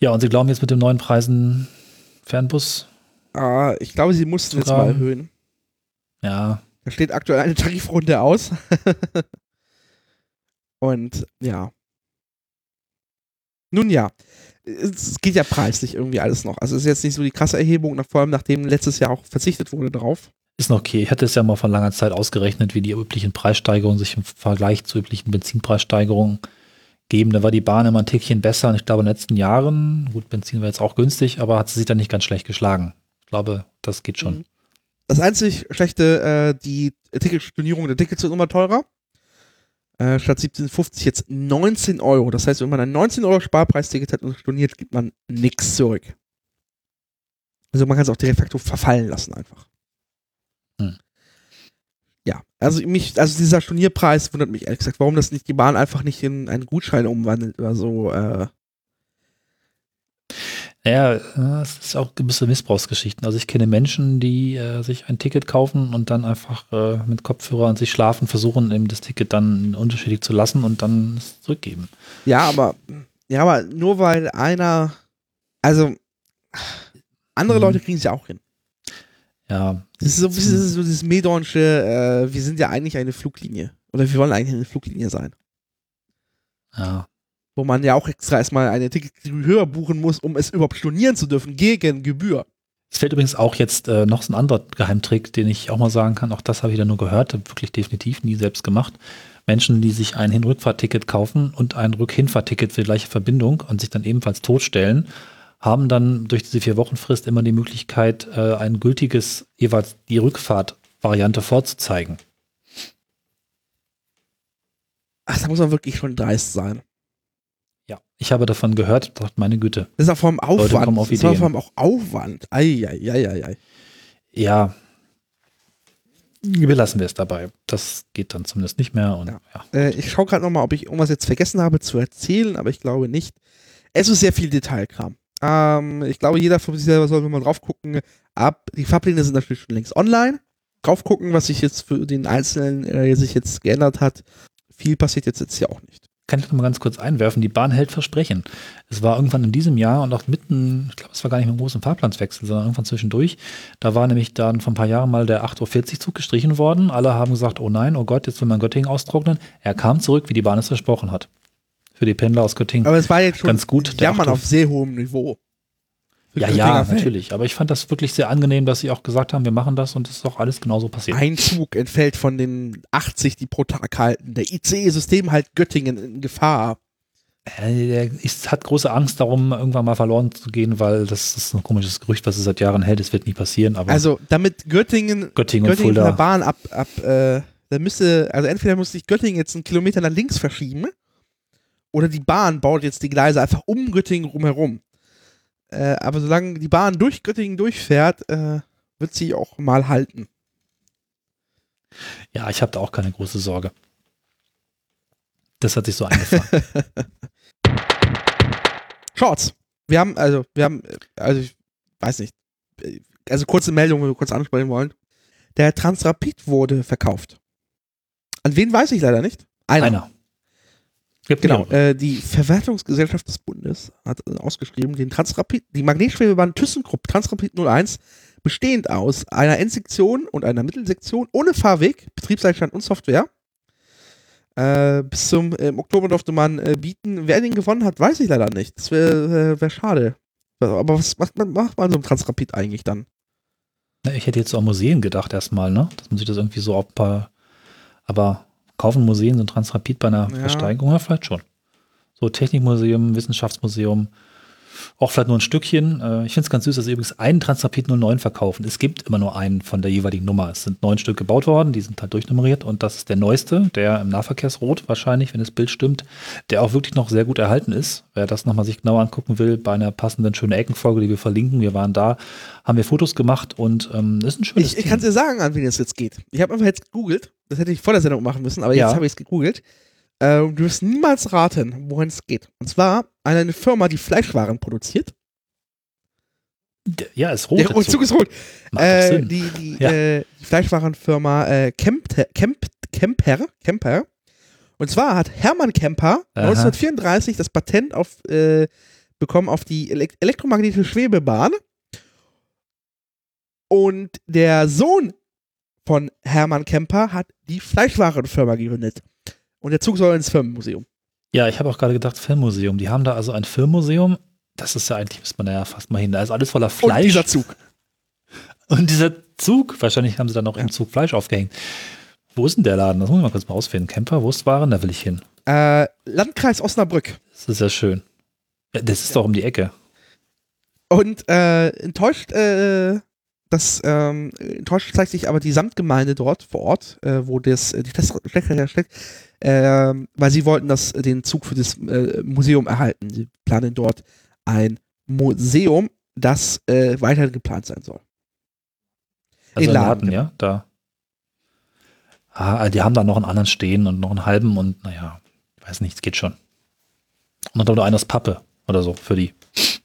Ja, und Sie glauben jetzt mit den neuen Preisen Fernbus? Ah, ich glaube, sie mussten jetzt mal erhöhen. Ja, Da steht aktuell eine Tarifrunde aus. Und ja. Nun ja, es geht ja preislich irgendwie alles noch. Also es ist jetzt nicht so die krasse Erhebung, nach, vor allem nachdem letztes Jahr auch verzichtet wurde drauf. ist noch okay. Ich hatte es ja mal von langer Zeit ausgerechnet, wie die üblichen Preissteigerungen sich im Vergleich zu üblichen Benzinpreissteigerungen geben. Da war die Bahn immer ein Tickchen besser und ich glaube in den letzten Jahren, gut, Benzin war jetzt auch günstig, aber hat sie sich dann nicht ganz schlecht geschlagen. Ich glaube, das geht schon. Mhm. Das einzig schlechte, äh, die Ticketstornierung der Tickets sind immer teurer. Äh, statt 17,50 jetzt 19 Euro. Das heißt, wenn man ein 19 Euro Sparpreisticket hat und storniert, gibt man nichts zurück. Also man kann es auch de facto verfallen lassen einfach. Hm. Ja, also mich, also dieser Stornierpreis wundert mich ehrlich gesagt, warum das nicht die Bahn einfach nicht in einen Gutschein umwandelt oder so. Äh, Naja, äh, es ist auch gewisse Missbrauchsgeschichten. Also ich kenne Menschen, die äh, sich ein Ticket kaufen und dann einfach äh, mit Kopfhörer und sich schlafen, versuchen eben das Ticket dann unterschiedlich zu lassen und dann es zurückgeben. Ja, aber ja, aber nur weil einer, also andere Mhm. Leute kriegen es ja auch hin. Ja, Das ist so, das ist so dieses Medornsche, äh, wir sind ja eigentlich eine Fluglinie. Oder wir wollen eigentlich eine Fluglinie sein. ja. Wo man ja auch extra erstmal eine Ticketgebühr höher buchen muss, um es überhaupt stornieren zu dürfen, gegen Gebühr. Es fällt übrigens auch jetzt äh, noch so ein anderer Geheimtrick, den ich auch mal sagen kann. Auch das habe ich da nur gehört, wirklich definitiv nie selbst gemacht. Menschen, die sich ein Hin-Rückfahrticket kaufen und ein Rück-Hinfahrticket für die gleiche Verbindung und sich dann ebenfalls totstellen, haben dann durch diese vier Wochen Frist immer die Möglichkeit, äh, ein gültiges, jeweils die Rückfahrt-Variante vorzuzeigen. Ach, da muss man wirklich schon dreist sein. Ja. Ich habe davon gehört, dachte, meine Güte. Das ist auch allem Aufwand. auf das ist auch allem auch Aufwand. Eieieiei. Ja. Belassen wir es dabei. Das geht dann zumindest nicht mehr. Und Ja. ja. Äh, ich schaue gerade nochmal, ob ich irgendwas jetzt vergessen habe zu erzählen, aber ich glaube nicht. Es ist sehr viel Detailkram. Ähm, ich glaube, jeder von sich selber sollte mal drauf gucken. Ab, die Fahrpläne sind natürlich schon längst online. Drauf gucken, was sich jetzt für den Einzelnen äh, sich jetzt geändert hat. Viel passiert jetzt, jetzt ja auch nicht. Kann ich noch mal ganz kurz einwerfen, die Bahn hält Versprechen. Es war irgendwann in diesem Jahr und auch mitten, ich glaube, es war gar nicht mit einem großen Fahrplanswechsel, sondern irgendwann zwischendurch. Da war nämlich dann vor ein paar Jahren mal der 8.40 Uhr Zug gestrichen worden. Alle haben gesagt, oh nein, oh Gott, jetzt will man Göttingen austrocknen. Er kam zurück, wie die Bahn es versprochen hat. Für die Pendler aus Göttingen. Aber es war jetzt schon Ganz gut, der Jammern auf sehr hohem Niveau. Ja, ja, natürlich. Aber ich fand das wirklich sehr angenehm, dass sie auch gesagt haben, wir machen das und es ist auch alles genauso passiert. Ein Zug entfällt von den 80, die pro Tag halten. Der ICE-System halt Göttingen in Gefahr. Äh, ist, hat große Angst darum, irgendwann mal verloren zu gehen, weil das ist ein komisches Gerücht, was es seit Jahren hält. Es wird nie passieren, Also, damit Göttingen Göttingen Göttingen von der. Bahn ab, ab äh, da müsste, also entweder muss sich Göttingen jetzt einen Kilometer nach links verschieben, oder die Bahn baut jetzt die Gleise einfach um Göttingen rumherum. Äh, aber solange die Bahn durch Göttingen durchfährt, äh, wird sie auch mal halten. Ja, ich habe da auch keine große Sorge. Das hat sich so eingefangen. Shorts. Wir haben, also, wir haben, äh, also ich weiß nicht, äh, also kurze Meldung, wenn wir kurz ansprechen wollen. Der Transrapid wurde verkauft. An wen weiß ich leider nicht. Einer. Gibt Genau, äh, die Verwertungsgesellschaft des Bundes hat äh, ausgeschrieben, den Transrapid, die Magnetschwebebahn ThyssenKrupp Transrapid 01, bestehend aus einer Endsektion und einer Mittelsektion ohne Fahrweg, Betriebseinstand und Software. Äh, bis zum äh, im Oktober durfte man äh, bieten. Wer den gewonnen hat, weiß ich leider nicht. Das wäre äh, wär schade. Aber was macht man, macht man so ein Transrapid eigentlich dann? Ich hätte jetzt so an Museen gedacht erstmal, ne? Dass man sich das irgendwie so auf ein paar, aber kaufen Museen so ein Transrapid bei einer Ja. Versteigerung, ja, vielleicht schon. So Technikmuseum, Wissenschaftsmuseum, auch vielleicht nur ein Stückchen. Äh, Ich finde es ganz süß, dass sie übrigens einen Transrapid 09 verkaufen. Es gibt immer nur einen von der jeweiligen Nummer. Es sind neun Stück gebaut worden, die sind halt durchnummeriert und das ist der neueste, der im Nahverkehrsrot wahrscheinlich, wenn das Bild stimmt, der auch wirklich noch sehr gut erhalten ist. Wer das nochmal sich genauer angucken will, bei einer passenden schönen Eckenfolge, die wir verlinken, wir waren da, haben wir Fotos gemacht und ähm, ist ein schönes Ich, ich kann es dir sagen, an wen es jetzt geht. Ich habe einfach jetzt gegoogelt. Das hätte ich vor der Sendung machen müssen, aber jetzt Ja. habe ich es gegoogelt. Äh, du wirst niemals raten, wohin es geht. Und zwar an eine Firma, die Fleischwaren produziert. Ja, ist rot. Der Zug Zug. ist rot. Äh, die die, Ja. äh, die Fleischwarenfirma äh, Kemp, Kemp, Kemper, Kemper. Und zwar hat Hermann Kemper Aha. 1934 das Patent auf, äh, bekommen auf die Elek elektromagnetische Schwebebahn. Und der Sohn von Hermann Kemper hat die Fleischwarenfirma gegründet. Und der Zug soll ins Firmenmuseum. Ja, ich habe auch gerade gedacht, Filmmuseum. Die haben da also ein Filmmuseum. Das ist ja eigentlich, müsste man da ja fast mal hin. Da ist alles voller Und Fleisch. dieser Zug. Und dieser Zug, wahrscheinlich haben sie da noch Ja. im Zug Fleisch aufgehängt. Wo ist denn der Laden? Das muss ich mal kurz mal ausfinden. Camper, Wurstwaren, da will ich hin. Äh, Landkreis Osnabrück. Das ist ja schön. Ja, das ist doch um die Ecke. Und äh, enttäuscht, äh, das ähm, enttäuscht zeigt sich aber die Samtgemeinde dort vor Ort, äh, wo das äh, die Teststrecke hersteckt, äh, weil sie wollten das den Zug für das äh, Museum erhalten. Sie planen dort ein Museum, das äh, weiter geplant sein soll. Also In Laden, Laden, ja, da. Ah, die haben da noch einen anderen stehen und noch einen halben und naja, weiß nicht, es geht schon. Und dann noch einer ist Pappe oder so für die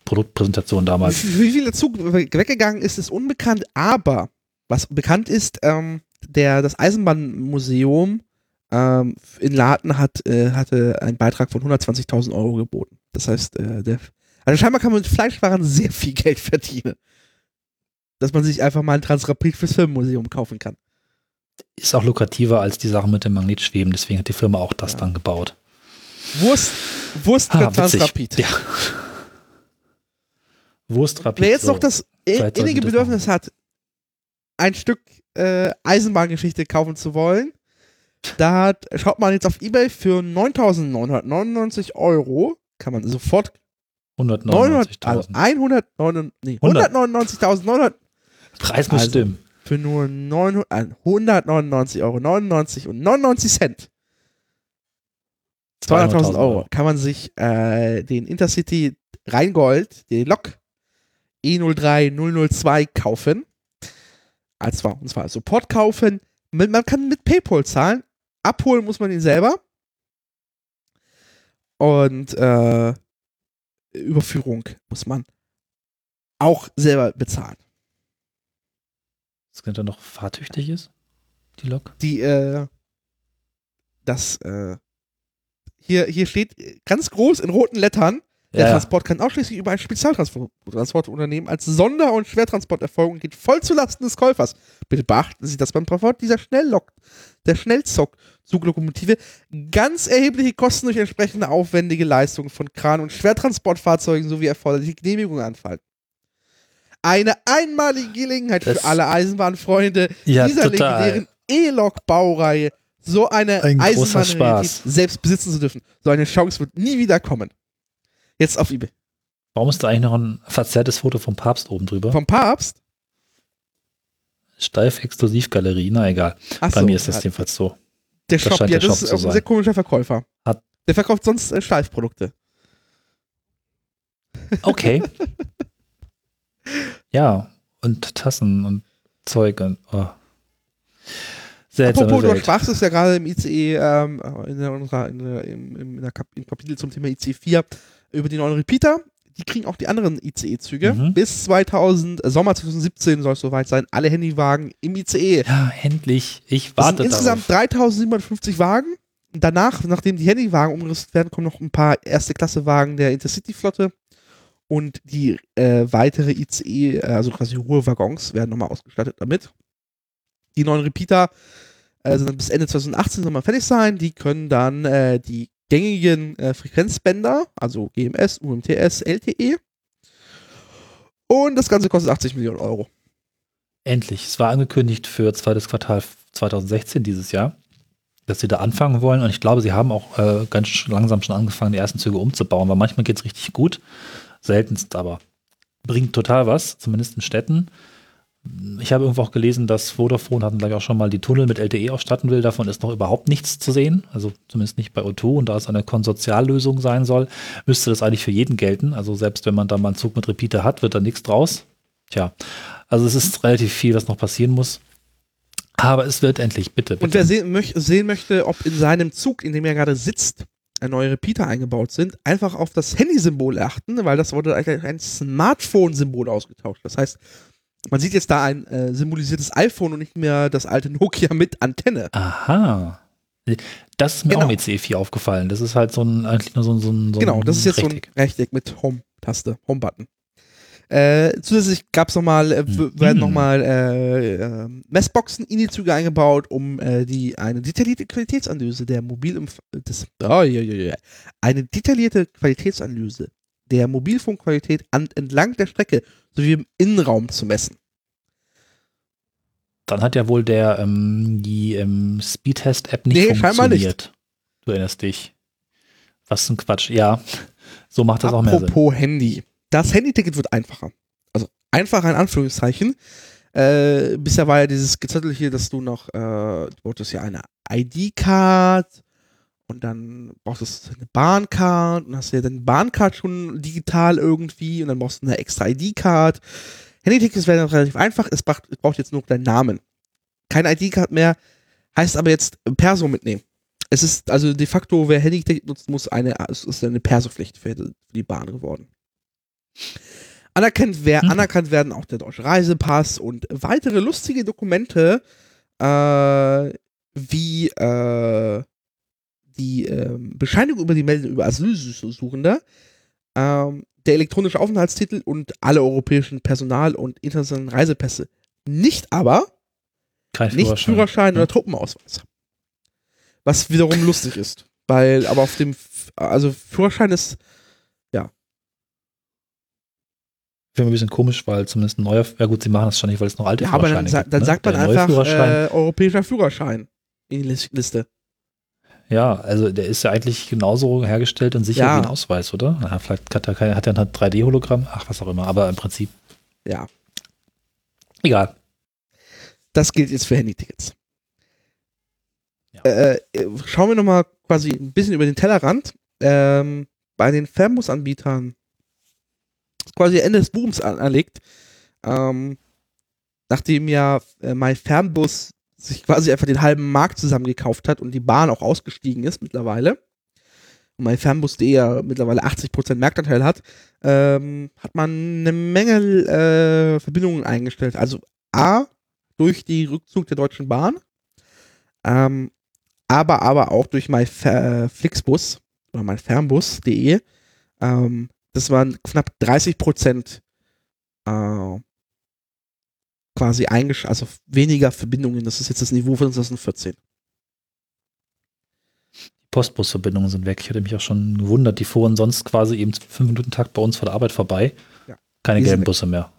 Produktpräsentation damals. Wie, viel der Zug we- weggegangen ist, ist unbekannt, aber was bekannt ist, ähm, der, das Eisenbahnmuseum ähm, in Laden hat, äh, hatte einen Beitrag von 120.000 Euro geboten. Das heißt, äh, der, also scheinbar kann man mit Fleischwaren sehr viel Geld verdienen. Dass man sich einfach mal ein Transrapid fürs Filmmuseum kaufen kann. Ist auch lukrativer als die Sachen mit dem Magnetschweben, deswegen hat die Firma auch das Ja. dann gebaut. Wurst, Wurst Ah. Transrapid. Ja. Wurstrapid. Wer jetzt noch das sollten innige das Bedürfnis hat, ein Stück äh, Eisenbahngeschichte kaufen zu wollen, da hat, schaut man jetzt auf Ebay für 9.999 Euro, kann man sofort 900, also 199.000. 109, nee, 100. 199.900 Preis muss also- stimmen. für nur 900, äh, 199 Euro 99 und 99 Cent. 200.000 Euro kann man sich äh, den Intercity Rheingold, die Lok E E03002 kaufen. Als und zwar als Support kaufen. Man kann mit PayPal zahlen. Abholen muss man ihn selber. Und äh, Überführung muss man auch selber bezahlen. Das könnte noch fahrtüchtig ist, die Lok. die, äh, das, äh, hier, hier steht ganz groß in roten Lettern, der Ja. Transport kann ausschließlich über ein Spezialtransportunternehmen als Sonder- und Schwertransport erfolgen und geht voll zulasten des Käufers. Bitte beachten Sie, dass beim Transport dieser Schnelllok, der Schnellzuglokomotive ganz erhebliche Kosten durch entsprechende aufwendige Leistungen von Kran- und Schwertransportfahrzeugen sowie erforderliche Genehmigungen anfallen. Eine einmalige Gelegenheit Das- für alle Eisenbahnfreunde, Ja, dieser total. legendären E-Lok-Baureihe so eine Ein Eisenbahnrealität selbst besitzen zu dürfen. So eine Chance wird nie wieder kommen. Jetzt auf eBay. Warum ist da eigentlich noch ein verzerrtes Foto vom Papst oben drüber? Vom Papst? Steif Exklusivgalerie, na egal. Bei Achso, mir ist das jedenfalls so. Der das Shop, ja, der das Shop ist auch ein sehr komischer Verkäufer. Hat- der verkauft sonst äh, Steifprodukte. Okay. ja, und Tassen und Zeug und oh. Seltsame Apropos, du Welt. sprachst es ja gerade im ICE, ähm, in, unserer, in, im, in der Kap Kapitel zum Thema ICE 4 über die neuen Repeater. Die kriegen auch die anderen ICE-Züge. Mhm. Bis 2000, äh, Sommer 2017 soll es soweit sein, alle Handywagen im ICE. Ja, endlich. Ich Das warte sind insgesamt darauf. 3750 Wagen. Danach, nachdem die Handywagen umgerüstet werden, kommen noch ein paar erste Klasse Wagen der Intercity-Flotte. Und die äh, weitere ICE, äh, also quasi Ruhewaggons, werden nochmal ausgestattet damit. Die neuen Repeater sind dann bis Ende 2018 nochmal fertig sein. Die können dann äh, die gängigen äh, Frequenzbänder, also GMS, UMTS, LTE. Und das Ganze kostet 80 Millionen Euro. Endlich. Es war angekündigt für zweites Quartal 2016 dieses Jahr, dass sie da anfangen wollen. Und ich glaube, sie haben auch äh, ganz langsam schon angefangen, die ersten Züge umzubauen, weil manchmal geht es richtig gut, seltenst aber. Bringt total was, zumindest in Städten. Ich habe irgendwo auch gelesen, dass Vodafone hatten gleich auch schon mal die Tunnel mit LTE ausstatten will. Davon ist noch überhaupt nichts zu sehen. Also zumindest nicht bei O2. Und da es eine Konsortiallösung sein soll, müsste das eigentlich für jeden gelten. Also selbst wenn man da mal einen Zug mit Repeater hat, wird da nichts draus. Tja, also es ist relativ viel, was noch passieren muss. Aber es wird endlich, bitte. bitte. Und wer sehen, möch sehen möchte, ob in seinem Zug, in dem er gerade sitzt, neue Repeater eingebaut sind, einfach auf das Handy-Symbol achten, weil das wurde eigentlich ein Smartphone-Symbol ausgetauscht. Das heißt, man sieht jetzt da ein äh, symbolisiertes iPhone und nicht mehr das alte Nokia mit Antenne. Aha. Das ist mir Genau. auch im EC4 aufgefallen. Das ist halt so ein, eigentlich nur so ein, so ein, so genau, das ist jetzt Rechteck. so ein Rechteck mit Home-Taste, Home-Button. Äh, zusätzlich gab es nochmal, äh, Mhm. werden nochmal äh, äh, Messboxen in die Züge eingebaut, um äh, die eine detaillierte Qualitätsanalyse der Mobil des, oh, ja, ja, ja. eine detaillierte Qualitätsanalyse der Mobilfunkqualität an, entlang der Strecke sowie im Innenraum zu messen. Dann hat ja wohl der ähm, die ähm, Speedtest-App nicht Nee, scheinbar nicht. funktioniert. Du erinnerst dich. Was ein Quatsch. Ja, so macht das auch mehr Sinn. Apropos Handy. Das Handyticket wird einfacher. Also einfacher in Anführungszeichen. Äh, bisher war ja dieses Gezettel hier, dass du noch, äh, du brauchtest ja eine ID-Card und dann brauchtest du eine Bahncard und hast ja deine Bahncard schon digital irgendwie und dann brauchst du eine extra ID-Card. Handytickets werden relativ einfach, es braucht, es braucht jetzt nur deinen Namen. Keine ID-Card mehr, heißt aber jetzt Perso mitnehmen. Es ist also de facto, wer Handyticket nutzt, muss eine, es ist eine Perso-Pflicht für die- für die Bahn geworden. Anerkannt, wer, Mhm. anerkannt werden auch der deutsche Reisepass und weitere lustige Dokumente, äh, wie äh, die ähm, Bescheinigung über die Meldung über Asylsuchende, ähm, der elektronische Aufenthaltstitel und alle europäischen Personal- und internationalen Reisepässe. Nicht aber Kein nicht Führerschein. Führerschein Ja. oder Truppenausweis. Was wiederum lustig ist. Weil, aber auf dem, also Führerschein ist, Finde ich ein bisschen komisch, weil zumindest ein neuer, ja gut, sie machen das schon nicht, weil es noch alte ja, aber dann, Führerscheine gibt. dann ne? sagt man Der einfach Führerschein, äh, europäischer Führerschein in die Lis- Liste. Ja, also der ist ja eigentlich genauso hergestellt und sicher Ja. wie ein Ausweis, oder? Ja, vielleicht hat er, kein- hat er ein 3D-Hologramm, ach, was auch immer, aber im Prinzip, Ja, egal. das gilt jetzt für Handytickets. Ja. Äh, äh, schauen wir nochmal quasi ein bisschen über den Tellerrand. Ähm, bei den Fernbusanbietern ist quasi Ende des Booms an anlegt. Ähm, nachdem ja äh, mein Fernbus sich quasi einfach den halben Markt zusammengekauft hat und die Bahn auch ausgestiegen ist mittlerweile. Und mein Fernbus.de ja mittlerweile 80% Marktanteil hat, ähm, hat man eine Menge äh, Verbindungen eingestellt. Also A, durch die Rückzug der Deutschen Bahn, ähm, aber, aber auch durch mein Fer Flixbus oder mein Fernbus.de. Ähm, das waren knapp 30 Prozent äh, quasi eingesch also weniger Verbindungen. Das ist jetzt das Niveau von 2014. Die Postbusverbindungen sind weg. Ich hatte mich auch schon gewundert, die fuhren sonst quasi eben zum 5-Minuten-Takt bei uns vor der Arbeit vorbei. Ja. Keine gelben. Busse mehr.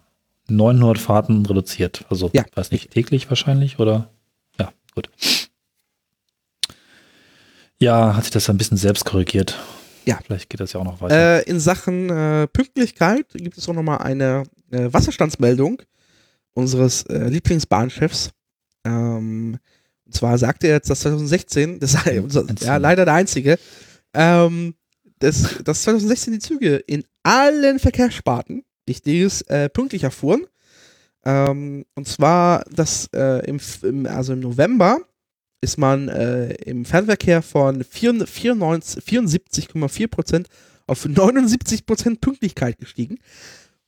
900 Fahrten reduziert. Also, Ja. weiß nicht, täglich wahrscheinlich oder? Ja, gut. Ja, hat sich das ein bisschen selbst korrigiert. Ja. Vielleicht geht das ja auch noch weiter. Äh, in Sachen äh, Pünktlichkeit gibt es auch nochmal eine äh, Wasserstandsmeldung unseres äh, Lieblingsbahnchefs. Ähm, und zwar sagte er jetzt, dass 2016, das sei unser, ja leider der einzige, ähm, dass, dass 2016 die Züge in allen Verkehrssparten, wichtiges, äh, pünktlicher fuhren. Ähm, und zwar, dass äh, im, im, also im November ist man äh, im Fernverkehr von 4 94 74,4 Prozent auf 79 Prozent Pünktlichkeit gestiegen.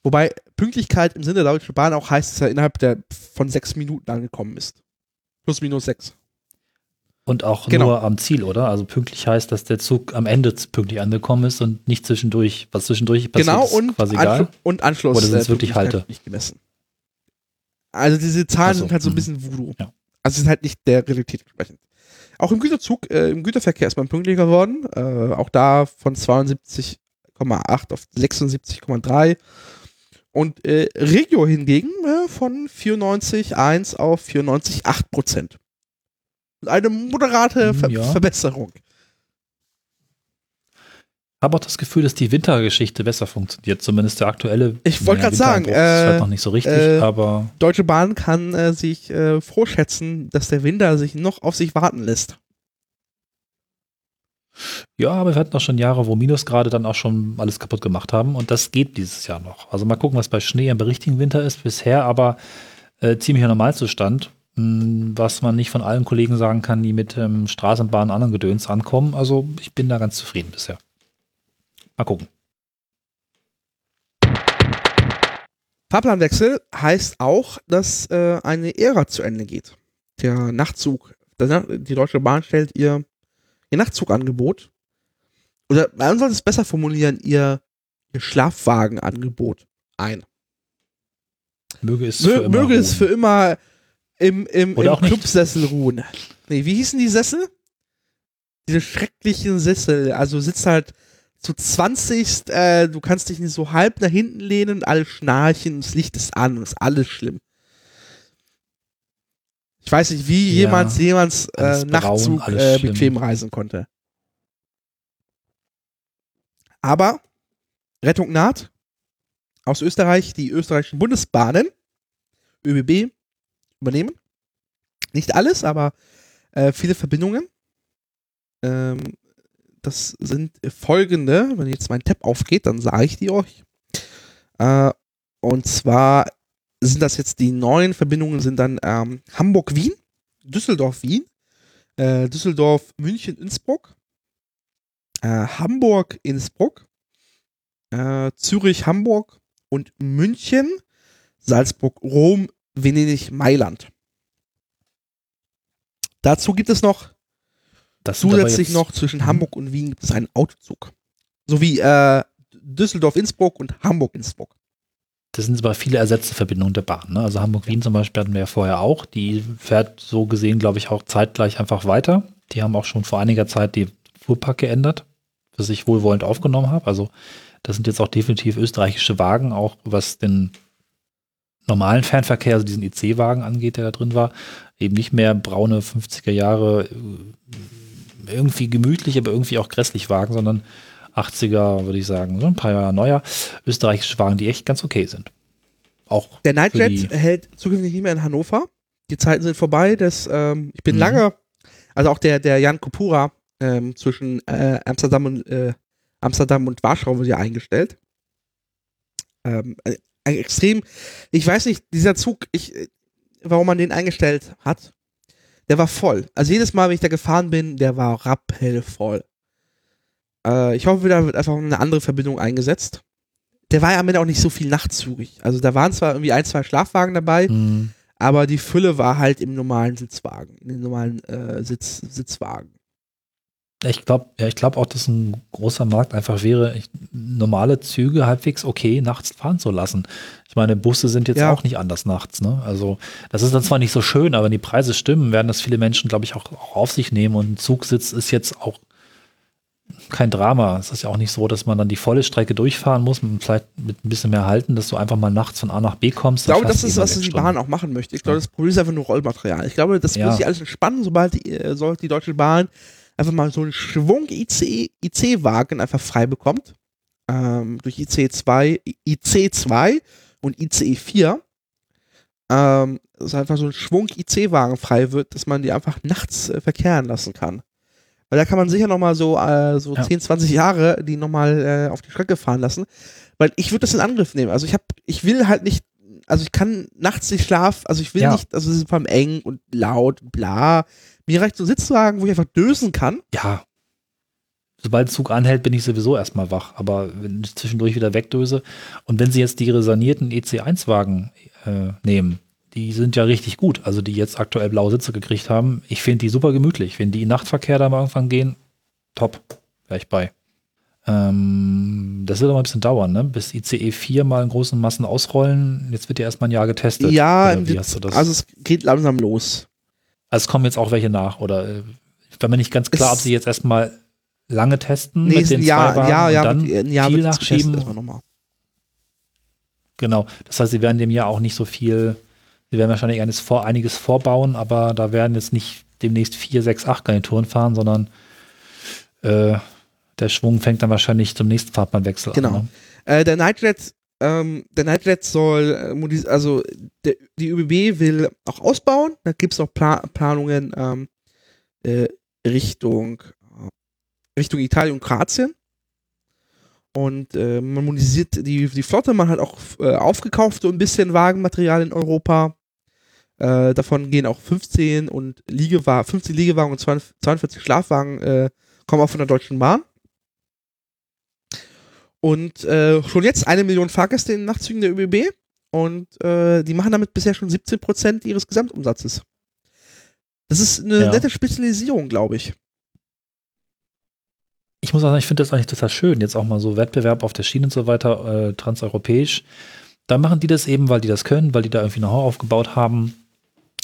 Wobei Pünktlichkeit im Sinne der Deutschen Bahn auch heißt, dass er innerhalb der von sechs Minuten angekommen ist. Plus minus sechs. Und auch genau. nur am Ziel, oder? Also pünktlich heißt, dass der Zug am Ende pünktlich angekommen ist und nicht zwischendurch. Was zwischendurch passiert, Genau, ist und, quasi Anschlu egal. und Anschluss. Oder sind's äh, wirklich Halte? Nicht gemessen. Also diese Zahlen Ach so, sind halt so ein mhm. bisschen Voodoo. Ja. Also sind halt nicht der Realität entsprechend. Auch im Güterzug, äh, im Güterverkehr ist man pünktlicher geworden. Äh, auch da von 72,8 auf 76,3. Und äh, Regio hingegen äh, von 94,1 auf 94,8 Prozent. Eine moderate Hm, Ver ja. Verbesserung. Habe auch das Gefühl, dass die Wintergeschichte besser funktioniert. Zumindest der aktuelle. Ich wollte grad sagen, Wintereinbruch ist äh, halt noch nicht so richtig, äh, aber Deutsche Bahn kann äh, sich äh, vorschätzen, dass der Winter sich noch auf sich warten lässt. Ja, aber wir hatten auch schon Jahre, wo Minusgrade dann auch schon alles kaputt gemacht haben und das geht dieses Jahr noch. Also mal gucken, was bei Schnee im richtigen Winter ist. Bisher aber äh, ziemlicher Normalzustand, mh, was man nicht von allen Kollegen sagen kann, die mit ähm, Straßenbahn und anderen Gedöns ankommen. Also ich bin da ganz zufrieden bisher. Mal gucken. Fahrplanwechsel heißt auch, dass äh, eine Ära zu Ende geht. Der Nachtzug, die Deutsche Bahn stellt ihr, ihr Nachtzugangebot, oder man sollte es besser formulieren, ihr, ihr Schlafwagenangebot ein. Möge es Mö für immer möge es ruhen. für immer im, im, Oder im auch nicht. Clubsessel ruhen. Nee, wie hießen die Sessel? Diese schrecklichen Sessel. Also sitzt halt zu 20, äh, du kannst dich nicht so halb nach hinten lehnen, alle schnarchen, das Licht ist an und ist alles schlimm. Ich weiß nicht, wie Ja, jemals jemals äh, braun, Nachtzug alles äh, schlimm. bequem reisen konnte. Aber Rettung naht. Aus Österreich, die österreichischen Bundesbahnen, ÖBB, übernehmen. Nicht alles, aber äh, viele Verbindungen. Ähm, das sind folgende, wenn jetzt mein Tab aufgeht, dann sage ich die euch. Äh, und zwar sind das jetzt die neuen Verbindungen, sind dann ähm, Hamburg-Wien, Düsseldorf-Wien, äh, Düsseldorf-München-Innsbruck, äh, Hamburg-Innsbruck, äh, Zürich-Hamburg und München, Salzburg-Rom, Venedig-Mailand. Dazu gibt es noch Das zusätzlich noch zwischen Mhm. Hamburg und Wien gibt es einen Autozug. Sowie äh, Düsseldorf-Innsbruck und Hamburg-Innsbruck. Das sind aber viele ersetzte Verbindungen der Bahn. Ne? Also Hamburg-Wien zum Beispiel hatten wir ja vorher auch. Die fährt so gesehen, glaube ich, auch zeitgleich einfach weiter. Die haben auch schon vor einiger Zeit die Fuhrpark geändert, was ich wohlwollend aufgenommen habe. Also das sind jetzt auch definitiv österreichische Wagen, auch was den normalen Fernverkehr, also diesen IC-Wagen angeht, der da drin war. Eben nicht mehr braune 50er Jahre, äh, irgendwie gemütlich, aber irgendwie auch grässlich Wagen, sondern 80er, würde ich sagen, so ein paar Jahre neuer österreichische Wagen, die echt ganz okay sind. Auch Der Für Nightjet die- hält zukünftig nicht mehr in Hannover. Die Zeiten sind vorbei. Das, ähm, ich bin Mhm. lange, also auch der, der Jan Kopura ähm, zwischen äh, Amsterdam und äh, Amsterdam und Warschau wurde ja eingestellt. Ähm, äh, extrem, ich weiß nicht, dieser Zug, ich, äh, warum man den eingestellt hat, der war voll. Also jedes Mal, wenn ich da gefahren bin, der war rappellvoll. Äh, ich hoffe, da wird einfach eine andere Verbindung eingesetzt. Der war ja am Ende auch nicht so viel nachtzugig. Also da waren zwar irgendwie ein, zwei Schlafwagen dabei, Hm, aber die Fülle war halt im normalen Sitzwagen, in den normalen äh, Sitz, Sitzwagen. Ich glaube ja, ich glaub auch, dass ein großer Markt einfach wäre, ich, normale Züge halbwegs okay nachts fahren zu lassen. Ich meine, Busse sind jetzt Ja. auch nicht anders nachts. Ne? Also das ist dann zwar nicht so schön, aber wenn die Preise stimmen, werden das viele Menschen, glaube ich, auch, auch auf sich nehmen. Und ein Zugsitz ist jetzt auch kein Drama. Es ist ja auch nicht so, dass man dann die volle Strecke durchfahren muss, vielleicht mit ein bisschen mehr halten, dass du einfach mal nachts von A nach B kommst. Ich glaube, das ist, was die Bahn auch machen möchte. Ich glaube, das Problem ist einfach nur Rollmaterial. Ich glaube, das Ja. muss sich alles entspannen, sobald die, äh, sobald die Deutsche Bahn einfach mal so einen Schwung IC, IC-Wagen einfach frei bekommt. Ähm, durch IC2, IC2 und ICE4. Ähm, dass einfach so ein Schwung IC-Wagen frei wird, dass man die einfach nachts äh, verkehren lassen kann. Weil da kann man sicher nochmal so, äh, so Ja. 10, 20 Jahre die nochmal äh, auf die Strecke fahren lassen. Weil ich würde das in Angriff nehmen. Also ich habe, ich will halt nicht, also ich kann nachts nicht schlafen, also ich will Ja. nicht, also es ist vor allem eng und laut, bla. Mir reicht so ein Sitzwagen, wo ich einfach dösen kann. Ja. Sobald der Zug anhält, bin ich sowieso erstmal wach. Aber wenn ich zwischendurch wieder wegdöse. Und wenn Sie jetzt die sanierten EC1-Wagen äh, nehmen, die sind ja richtig gut. Also die jetzt aktuell blaue Sitze gekriegt haben. Ich finde die super gemütlich. Wenn die in Nachtverkehr da mal irgendwann gehen, top. Gleich bei. Ähm, das wird aber ein bisschen dauern, ne? Bis ICE 4 mal in großen Massen ausrollen. Jetzt wird ja erstmal ein Jahr getestet. ja, Oder wie jetzt- hast du das? also es geht langsam los. Also es kommen jetzt auch welche nach, oder äh, ich bin mir nicht ganz klar, Es- ob sie jetzt erstmal lange testen Nee, mit den Jahr, zwei Wagen ja, und ja, dann mit, ein Jahr viel nachschieben. Genau. Das heißt, sie werden dem Jahr auch nicht so viel, sie werden wahrscheinlich eines vor, einiges vorbauen, aber da werden jetzt nicht demnächst vier, sechs, acht Garnituren fahren, sondern äh, der Schwung fängt dann wahrscheinlich zum nächsten Fahrplanwechsel Genau. an. Ne? Äh, der Nightjet, ähm, der Nightjet soll, äh, also der, die ÖBB will auch ausbauen. Da gibt es auch Pla Planungen ähm, äh, Richtung, äh, Richtung Italien und Kroatien. Und äh, man modernisiert die, die Flotte, man hat auch äh, aufgekauft so ein bisschen Wagenmaterial in Europa. Äh, davon gehen auch 15 und Liegewagen, 15 Liegewagen und 42 Schlafwagen äh, kommen auch von der Deutschen Bahn. Und äh, schon jetzt eine Million Fahrgäste in den Nachtzügen der ÖBB. Und äh, die machen damit bisher schon 17 Prozent ihres Gesamtumsatzes. Das ist eine Ja. nette Spezialisierung, glaube ich. Ich muss auch sagen, ich finde das eigentlich total schön, jetzt auch mal so Wettbewerb auf der Schiene und so weiter, äh, transeuropäisch. Da machen die das eben, weil die das können, weil die da irgendwie Know-how aufgebaut haben.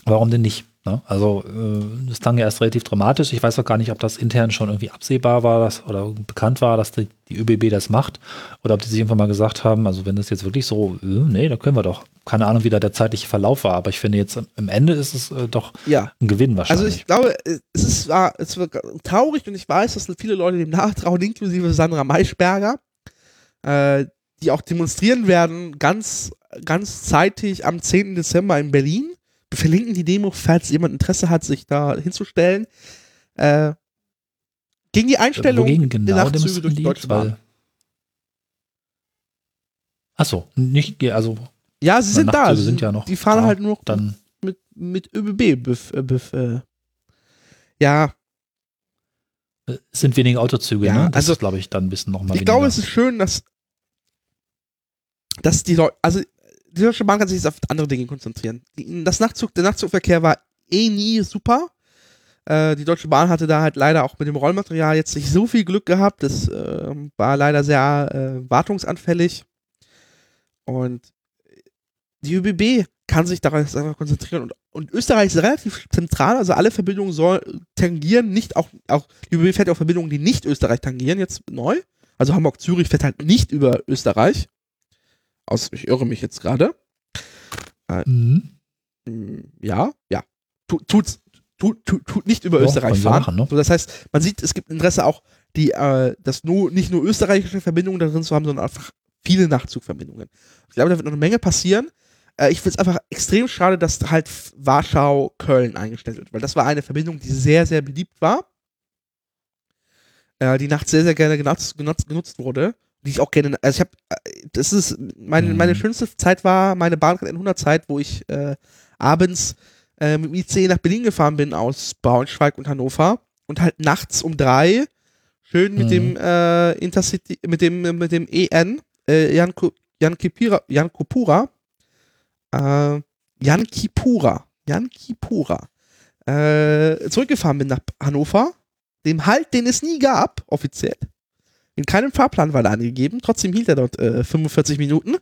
Warum denn nicht? Ne? Also, äh, das klang ja erst relativ dramatisch. Ich weiß auch gar nicht, ob das intern schon irgendwie absehbar war dass, oder bekannt war, dass die, die ÖBB das macht. Oder ob die sich irgendwann mal gesagt haben, also wenn das jetzt wirklich so, äh, nee, da können wir doch. Keine Ahnung, wie da der zeitliche Verlauf war, aber ich finde jetzt im Ende ist es äh, doch Ja. ein Gewinn Also wahrscheinlich. ich glaube, es ist war, es war traurig und ich weiß, dass viele Leute dem nachtrauen, inklusive Sandra Maischberger, äh, die auch demonstrieren werden, ganz, ganz zeitig am 10. Dezember in Berlin. Verlinken die Demo, falls jemand Interesse hat, sich da hinzustellen. Äh, gegen die Einstellung Wogegen der genau Nachtzüge demonstrieren durch die? Deutsche Bahn. Achso, nicht, also Ja, sie sind da. Nachtzüge Sie sind ja noch Die fahren da. halt nur noch dann mit, mit ÖBB. Bef, äh, bef, äh. Ja, äh, es sind weniger Autozüge, Ja, ne? Das also ist, glaube ich, dann ein bisschen nochmal ich glaube, es ist schön, dass, dass die Leute, also die Deutsche Bahn kann sich jetzt auf andere Dinge konzentrieren. Das Nachtzug, der Nachtzugverkehr war eh nie super. Äh, die Deutsche Bahn hatte da halt leider auch mit dem Rollmaterial jetzt nicht so viel Glück gehabt. Das äh, war leider sehr äh, wartungsanfällig. Und die ÖBB kann sich darauf einfach konzentrieren. Und, und Österreich ist relativ zentral, also alle Verbindungen soll, tangieren, nicht auch, auch, die ÖBB fährt ja auch Verbindungen, die nicht Österreich tangieren, jetzt neu. Also Hamburg-Zürich fährt halt nicht über Österreich. Aus, ich irre mich jetzt gerade. Mhm. Hm, Ja, ja. Tut, tut's, tut, tut, tut nicht über Ja, Österreich fahren. machen, ne? so, das heißt, man sieht, es gibt Interesse auch, die, äh, das nur, nicht nur österreichische Verbindungen da drin zu haben, sondern einfach viele Nachtzugverbindungen. Ich glaube, da wird noch eine Menge passieren. Äh, ich finde es einfach extrem schade, dass halt Warschau-Köln eingestellt wird, weil das war eine Verbindung, die sehr, sehr beliebt war. Äh, die nachts sehr, sehr gerne genutzt, genutzt, genutzt wurde. Die ich auch gerne, also ich habe, das ist, meine, Mhm. meine schönste Zeit war meine Bahncard 100 Zeit, wo ich äh, abends äh, mit dem IC nach Berlin gefahren bin aus Braunschweig und Hannover und halt nachts um drei schön mit Mhm. dem äh, Intercity, mit dem, mit dem EN, äh, Jan, Jan, Kipira, Jan Kupura, äh, Jan Kipura, Jan Kipura, äh, zurückgefahren bin nach Hannover, dem Halt, den es nie gab, offiziell. In keinem Fahrplan war er angegeben, trotzdem hielt er dort äh, 45 Minuten.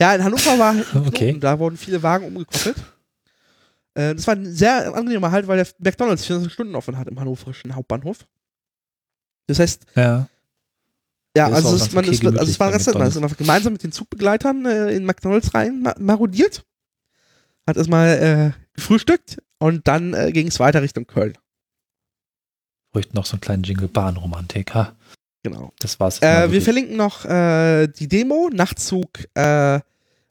Ja, in Hannover war ein Okay. Da wurden viele Wagen umgekoppelt. Äh, das war ein sehr angenehmer Halt, weil der McDonalds 24 Stunden offen hat im hannoverischen Hauptbahnhof. Das heißt, Ja. ja, ist also, es, man, okay war- also es war ganz nett. Man ist einfach gemeinsam mit den Zugbegleitern äh, in McDonalds rein ma- marodiert. Hat erstmal äh, gefrühstückt und dann äh, ging es weiter Richtung Köln. Bräuchten noch so einen kleinen Jingle Bahnromantik. Ha, Genau. das war's. Äh, wir verlinken noch äh, die Demo. Nachtzug äh,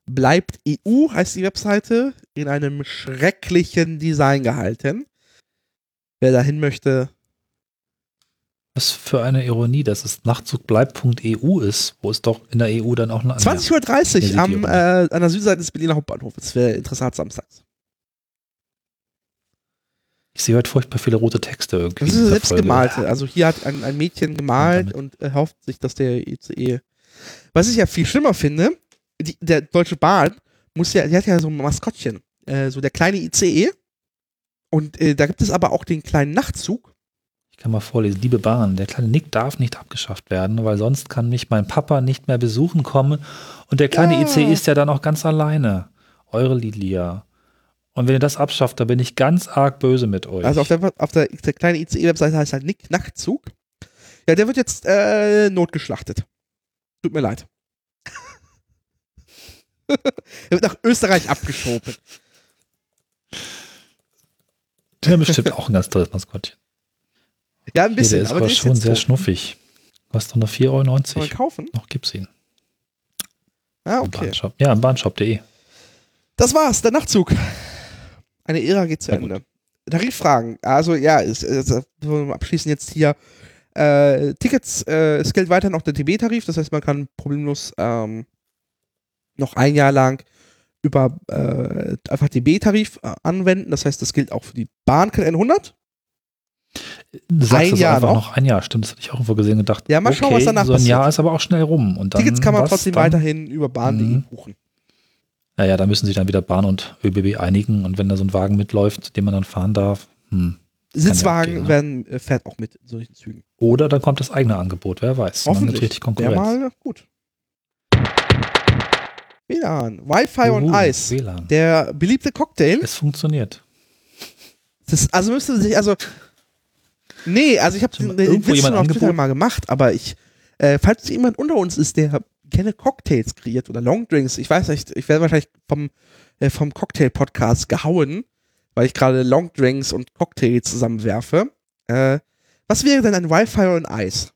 bleibt EU, heißt die Webseite, in einem schrecklichen Design gehalten. Wer dahin möchte, Was für eine Ironie, dass es Nachtzugbleib.eu ist, wo es doch in der EU dann auch eine 20.30 Ja, Uhr am, äh, an der Südseite des Berliner Hauptbahnhofs. Das wäre interessant samstags. Ich sehe heute furchtbar viele rote Texte irgendwie. Das ist dieser selbst Folge. gemalte. Also hier hat ein, ein Mädchen gemalt und erhofft sich, dass der ICE. Was ich ja viel schlimmer finde, die, der Deutsche Bahn muss ja, die hat ja so ein Maskottchen, äh, so der kleine ICE. Und äh, da gibt es aber auch den kleinen Nachtzug. Ich kann mal vorlesen. Liebe Bahn, der kleine Nick darf nicht abgeschafft werden, weil sonst kann mich mein Papa nicht mehr besuchen kommen. Und der kleine Ja. IC ist ja dann auch ganz alleine. Eure Lilia. Und wenn ihr das abschafft, dann bin ich ganz arg böse mit euch. Also auf der, auf der, der kleine ICE-Webseite heißt halt Nick Nachtzug. Ja, der wird jetzt äh, notgeschlachtet. Tut mir leid. er wird nach Österreich abgeschoben. Der bestimmt auch ein ganz tolles Maskottchen. Ja, ein Hier, bisschen, der ist aber aber der schon sehr tot. schnuffig. Kostet doch nur 4,90 Kann man Euro. kaufen? Noch gibt's ihn. Ah, Im okay. Bahnshop. Ja, im Bahnshop.de. Das war's, der Nachtzug. Eine Ära geht zu. Ende. Tariffragen. Also ja, ist, ist, wir abschließen jetzt hier. Äh, Tickets, äh, es gilt weiterhin noch der TB-Tarif, das heißt, man kann problemlos ähm, noch ein Jahr lang über äh, einfach DB-Tarif äh, anwenden. Das heißt, das gilt auch für die Bahncard 100. Du sagst Ein es Jahr einfach noch? noch ein Jahr, stimmt, das hatte ich auch irgendwo gesehen und gedacht. Ja, mal schauen, okay, was danach so ein passiert. Jahr ist aber auch schnell rum. Und dann, Tickets kann man trotzdem dann? weiterhin über bahn.de Mhm. buchen. Naja, da müssen sich dann wieder Bahn und ÖBB einigen und wenn da so ein Wagen mitläuft, den man dann fahren darf, hm. Sitzwagen abgehen, ne? werden, äh, fährt auch mit in solchen Zügen. Oder dann kommt das eigene Angebot, wer weiß. Hoffentlich. richtig Konkurrenz. mal gut. WLAN, Wi-Fi und Eis. WLAN. Der beliebte Cocktail. Es funktioniert. Das, also müsste sich, also. Nee, also ich habe den, den Witz schon auf Twitter mal gemacht, aber ich, äh, falls jemand unter uns ist, der gerne Cocktails kreiert oder Longdrinks, ich weiß nicht, ich werde wahrscheinlich vom, äh, vom Cocktail-Podcast gehauen, weil ich gerade Longdrinks und Cocktails zusammenwerfe. Äh, was wäre denn ein Wi-Fi und Eis?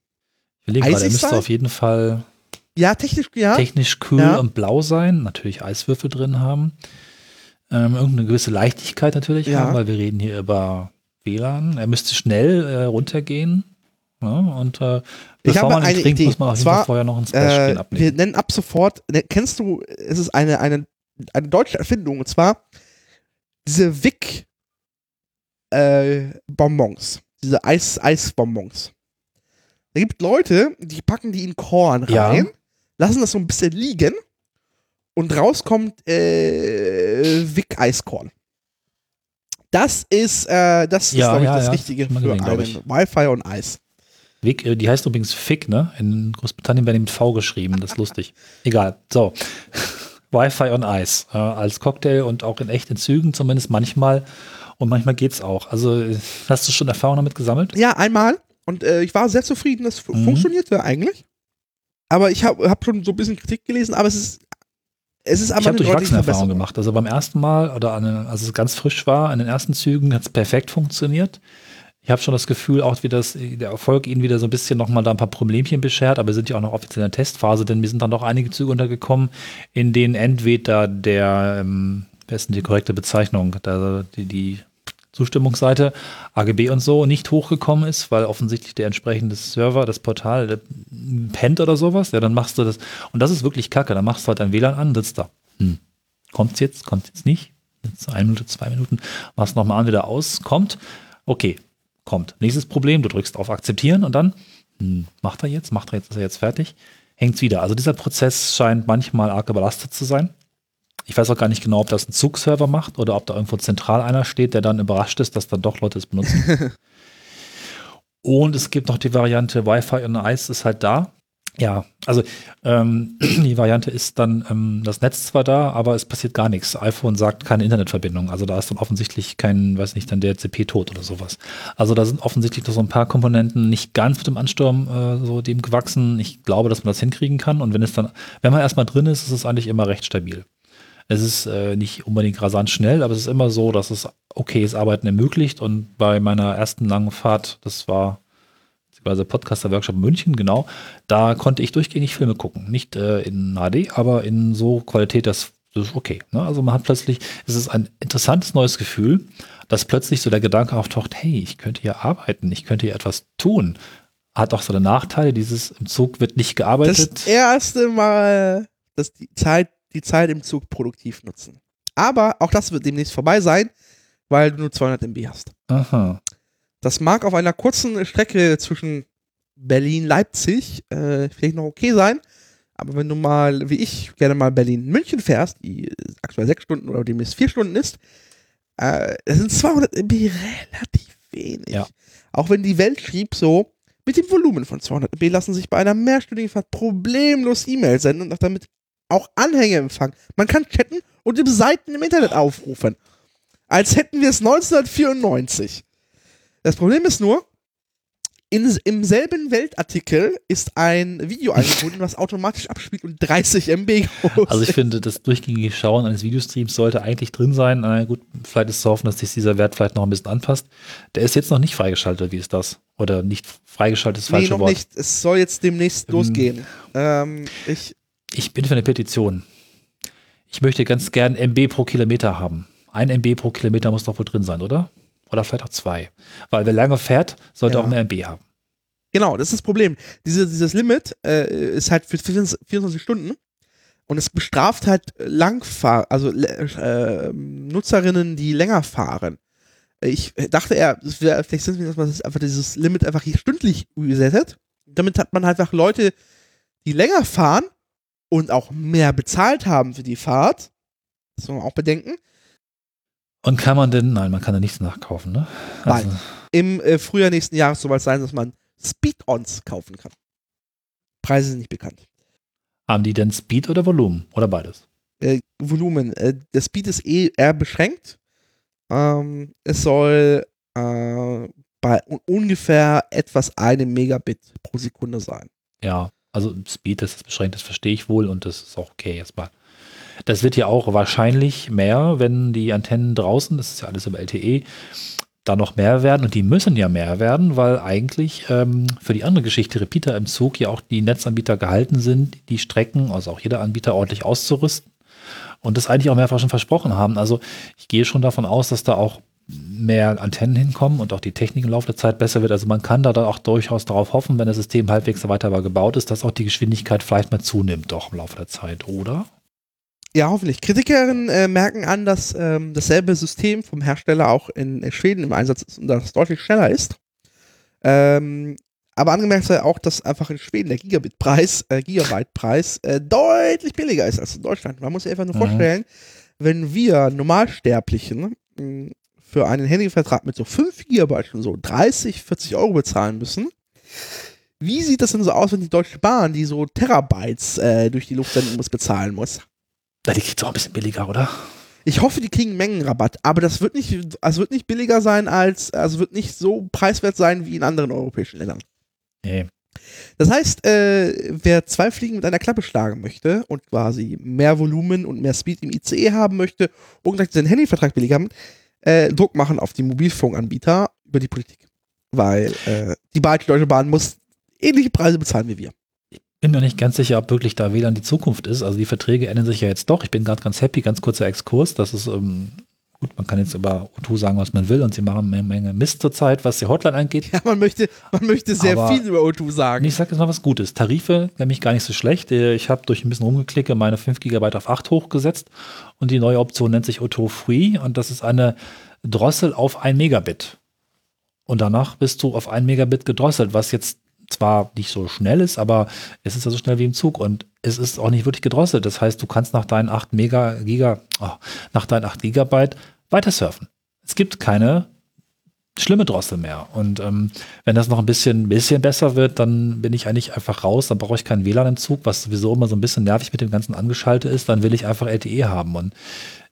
Ich überlege gerade, er müsste auf jeden Fall Ja, technisch, ja. technisch kühl Ja. und blau sein, natürlich Eiswürfel drin haben. Ähm, irgendeine gewisse Leichtigkeit natürlich Ja. haben, weil wir reden hier über WLAN. Er müsste schnell äh, runtergehen. Ja, und äh, Ich habe man eine trinkt, Idee. muss man auf zwar, vorher noch ein Splash-Spiel Äh, wir abnehmen. nennen ab sofort, ne, kennst du, es ist eine, eine, eine deutsche Erfindung, und zwar diese Wick äh, Bonbons, diese Eis, Eisbonbons. Da gibt Leute, die packen die in Korn Ja. rein, lassen das so ein bisschen liegen und rauskommt äh, Wick Eiskorn. Das ist, äh, das ist, Ja, glaube ich, ja, das ja. Richtige für einen. Wi-Fi und Eis. Weg, äh, die heißt übrigens Fick, ne? In Großbritannien werden die mit V geschrieben, das ist lustig. Egal. So. Wi-Fi on Ice. Äh, als Cocktail und auch in echten Zügen, zumindest manchmal. Und manchmal geht's auch. Also, äh, hast du schon Erfahrung damit gesammelt? Ja, einmal. Und äh, ich war sehr zufrieden, das Mhm. funktionierte eigentlich. Aber ich habe hab schon so ein bisschen Kritik gelesen, aber es ist, es ist aber ich habe durchwachsene Verbesserung. gemacht. Also beim ersten Mal oder an, als es ganz frisch war, in den ersten Zügen hat es perfekt funktioniert. Ich habe schon das Gefühl, auch wie das, der Erfolg ihnen wieder so ein bisschen nochmal da ein paar Problemchen beschert, aber wir sind ja auch noch offiziell in der Testphase, denn mir sind dann doch einige Züge untergekommen, in denen entweder der, ähm, wer ist denn die korrekte Bezeichnung, der, die, die Zustimmungsseite, AGB und so, nicht hochgekommen ist, weil offensichtlich der entsprechende Server, das Portal, der pennt oder sowas, ja, dann machst du das, und das ist wirklich kacke, dann machst du halt dein WLAN an, sitzt da. Hm. Kommt's jetzt, kommt's jetzt nicht? Jetzt eine Minute, zwei Minuten, machst nochmal an, wieder aus, kommt, okay, kommt. Nächstes Problem, du drückst auf Akzeptieren und dann, hm, macht er jetzt, macht er jetzt, ist er jetzt fertig, hängt's wieder. Also dieser Prozess scheint manchmal arg überlastet zu sein. Ich weiß auch gar nicht genau, ob das ein Zugserver macht oder ob da irgendwo zentral einer steht, der dann überrascht ist, dass dann doch Leute es benutzen. Und es gibt noch die Variante Wi-Fi und Eis ist halt da. Ja, also ähm, die Variante ist dann ähm, das Netz zwar da, aber es passiert gar nichts. iPhone sagt keine Internetverbindung. Also da ist dann offensichtlich kein, weiß nicht, dann der CP tot oder sowas. Also da sind offensichtlich noch so ein paar Komponenten nicht ganz mit dem Ansturm äh, so dem gewachsen. Ich glaube, dass man das hinkriegen kann. Und wenn es dann, wenn man erstmal drin ist, ist es eigentlich immer recht stabil. Es ist äh, nicht unbedingt rasant schnell, aber es ist immer so, dass es okayes Arbeiten ermöglicht. Und bei meiner ersten langen Fahrt, das war beziehungsweise Podcaster-Workshop in München, genau, da konnte ich durchgängig Filme gucken. Nicht äh, in HD, aber in so Qualität, das, das ist okay. Ne? Also man hat plötzlich, es ist ein interessantes neues Gefühl, dass plötzlich so der Gedanke auftaucht, hey, ich könnte hier arbeiten, ich könnte hier etwas tun. Hat auch seine Nachteile, dieses im Zug wird nicht gearbeitet. Das erste Mal, dass die Zeit, die Zeit im Zug produktiv nutzen. Aber auch das wird demnächst vorbei sein, weil du nur 200 MB hast. Aha. Das mag auf einer kurzen Strecke zwischen Berlin-Leipzig äh, vielleicht noch okay sein, aber wenn du mal, wie ich, gerne mal Berlin-München fährst, die aktuell sechs Stunden oder demnächst vier Stunden ist, äh, das sind 200 MB relativ wenig. Ja. Auch wenn die Welt schrieb so, mit dem Volumen von 200 MB lassen sich bei einer mehrstündigen Fahrt problemlos E-Mails senden und auch damit auch Anhänge empfangen. Man kann chatten und Seiten im Internet aufrufen. Als hätten wir es 1994. Das Problem ist nur, in, im selben Weltartikel ist ein Video eingebunden, was automatisch abspielt und 30 MB groß Also ich finde, das durchgängige Schauen eines Videostreams sollte eigentlich drin sein. Na gut, vielleicht ist es zu hoffen, dass sich dieser Wert vielleicht noch ein bisschen anpasst. Der ist jetzt noch nicht freigeschaltet, wie ist das? Oder nicht freigeschaltet ist das Nee, falsche noch Wort. nicht. Es soll jetzt demnächst Ähm, losgehen. Ähm, ich, Ich bin für eine Petition. Ich möchte ganz gern MB pro Kilometer haben. Ein MB pro Kilometer muss doch wohl drin sein, oder? Oder vielleicht auch zwei. Weil wer lange fährt, sollte Ja. auch mehr MB haben. genau, das ist das Problem. Diese, dieses Limit äh, ist halt für 24 Stunden und es bestraft halt Langfahr, also äh, Nutzerinnen, die länger fahren. Ich dachte eher, es wäre vielleicht sinnvoll, dass man das einfach dieses Limit einfach hier stündlich resettet. Damit hat man halt einfach Leute, die länger fahren und auch mehr bezahlt haben für die Fahrt. Das muss man auch bedenken. Und kann man denn, nein, man kann da nichts nachkaufen, ne? Also, im äh, Frühjahr nächsten Jahres soll es sein, dass man Speed-Ons kaufen kann. Preise sind nicht bekannt. haben die denn Speed oder Volumen? Oder beides? Äh, Volumen. Äh, der Speed ist eh eher beschränkt. Ähm, es soll äh, bei un ungefähr etwas einem Megabit pro Sekunde sein. Ja, also Speed, ist beschränkt, das verstehe ich wohl und das ist auch okay erstmal. Das wird ja auch wahrscheinlich mehr, wenn die Antennen draußen, das ist ja alles über LTE, da noch mehr werden und die müssen ja mehr werden, weil eigentlich ähm, für die andere Geschichte Repeater im Zug ja auch die Netzanbieter gehalten sind, die Strecken, also auch jeder Anbieter ordentlich auszurüsten und das eigentlich auch mehrfach schon versprochen haben. Also ich gehe schon davon aus, dass da auch mehr Antennen hinkommen und auch die Technik im Laufe der Zeit besser wird. Also man kann da dann auch durchaus darauf hoffen, wenn das System halbwegs weiter gebaut ist, dass auch die Geschwindigkeit vielleicht mal zunimmt, doch im Laufe der Zeit, oder? Ja, hoffentlich. Kritikerinnen äh, merken an, dass ähm, dasselbe System vom Hersteller auch in Schweden im Einsatz ist und das deutlich schneller ist. Ähm, aber angemerkt sei auch, dass einfach in Schweden der Gigabit-Preis, äh, Gigabyte-Preis äh, deutlich billiger ist als in Deutschland. Man muss sich einfach nur Mhm. vorstellen, wenn wir Normalsterblichen mh, für einen Handyvertrag mit so 5 Gigabyte schon so 30, 40 Euro bezahlen müssen, wie sieht das denn so aus, wenn die Deutsche Bahn, die so Terabytes äh, durch die Luft senden muss, bezahlen muss? Ja, die kriegt es auch ein bisschen billiger, oder? Ich hoffe, die kriegen Mengenrabatt, aber das wird nicht, also wird nicht billiger sein als, also wird nicht so preiswert sein wie in anderen europäischen Ländern. Nee. Das heißt, äh, wer zwei Fliegen mit einer Klappe schlagen möchte und quasi mehr Volumen und mehr Speed im ICE haben möchte und gleich seinen Handyvertrag billig haben, äh, Druck machen auf die Mobilfunkanbieter über die Politik. Weil äh, die Deutsche Bahn muss ähnliche Preise bezahlen wie wir. Bin mir nicht ganz sicher, ob wirklich da WLAN die Zukunft ist. Also die Verträge ändern sich ja jetzt doch. Ich bin gerade ganz happy, ganz kurzer Exkurs. Das ist, ähm, gut, man kann jetzt über O2 sagen, was man will und sie machen eine Menge Mist zurzeit, was die Hotline angeht. Ja, man möchte, man möchte sehr Aber- viel über O2 sagen. Ich sage jetzt mal was Gutes. Tarife nämlich gar nicht so schlecht. Äh, Ich habe durch ein bisschen rumgeklicke meine 5 GB auf 8 hochgesetzt und die neue Option nennt sich Auto Free und das ist eine Drossel auf 1 Megabit. Und danach bist du auf 1 Megabit gedrosselt, was jetzt zwar nicht so schnell ist, aber es ist ja so schnell wie im Zug und es ist auch nicht wirklich gedrosselt. Das heißt, du kannst nach deinen 8 Mega, Giga, oh, nach deinen 8 Gigabyte weiter surfen. Es gibt keine schlimme Drossel mehr. Und ähm, wenn das noch ein bisschen, bisschen besser wird, dann bin ich eigentlich einfach raus. Dann brauche ich keinen WLAN im Zug, was sowieso immer so ein bisschen nervig mit dem ganzen angeschaltet ist. Dann will ich einfach LTE haben. Und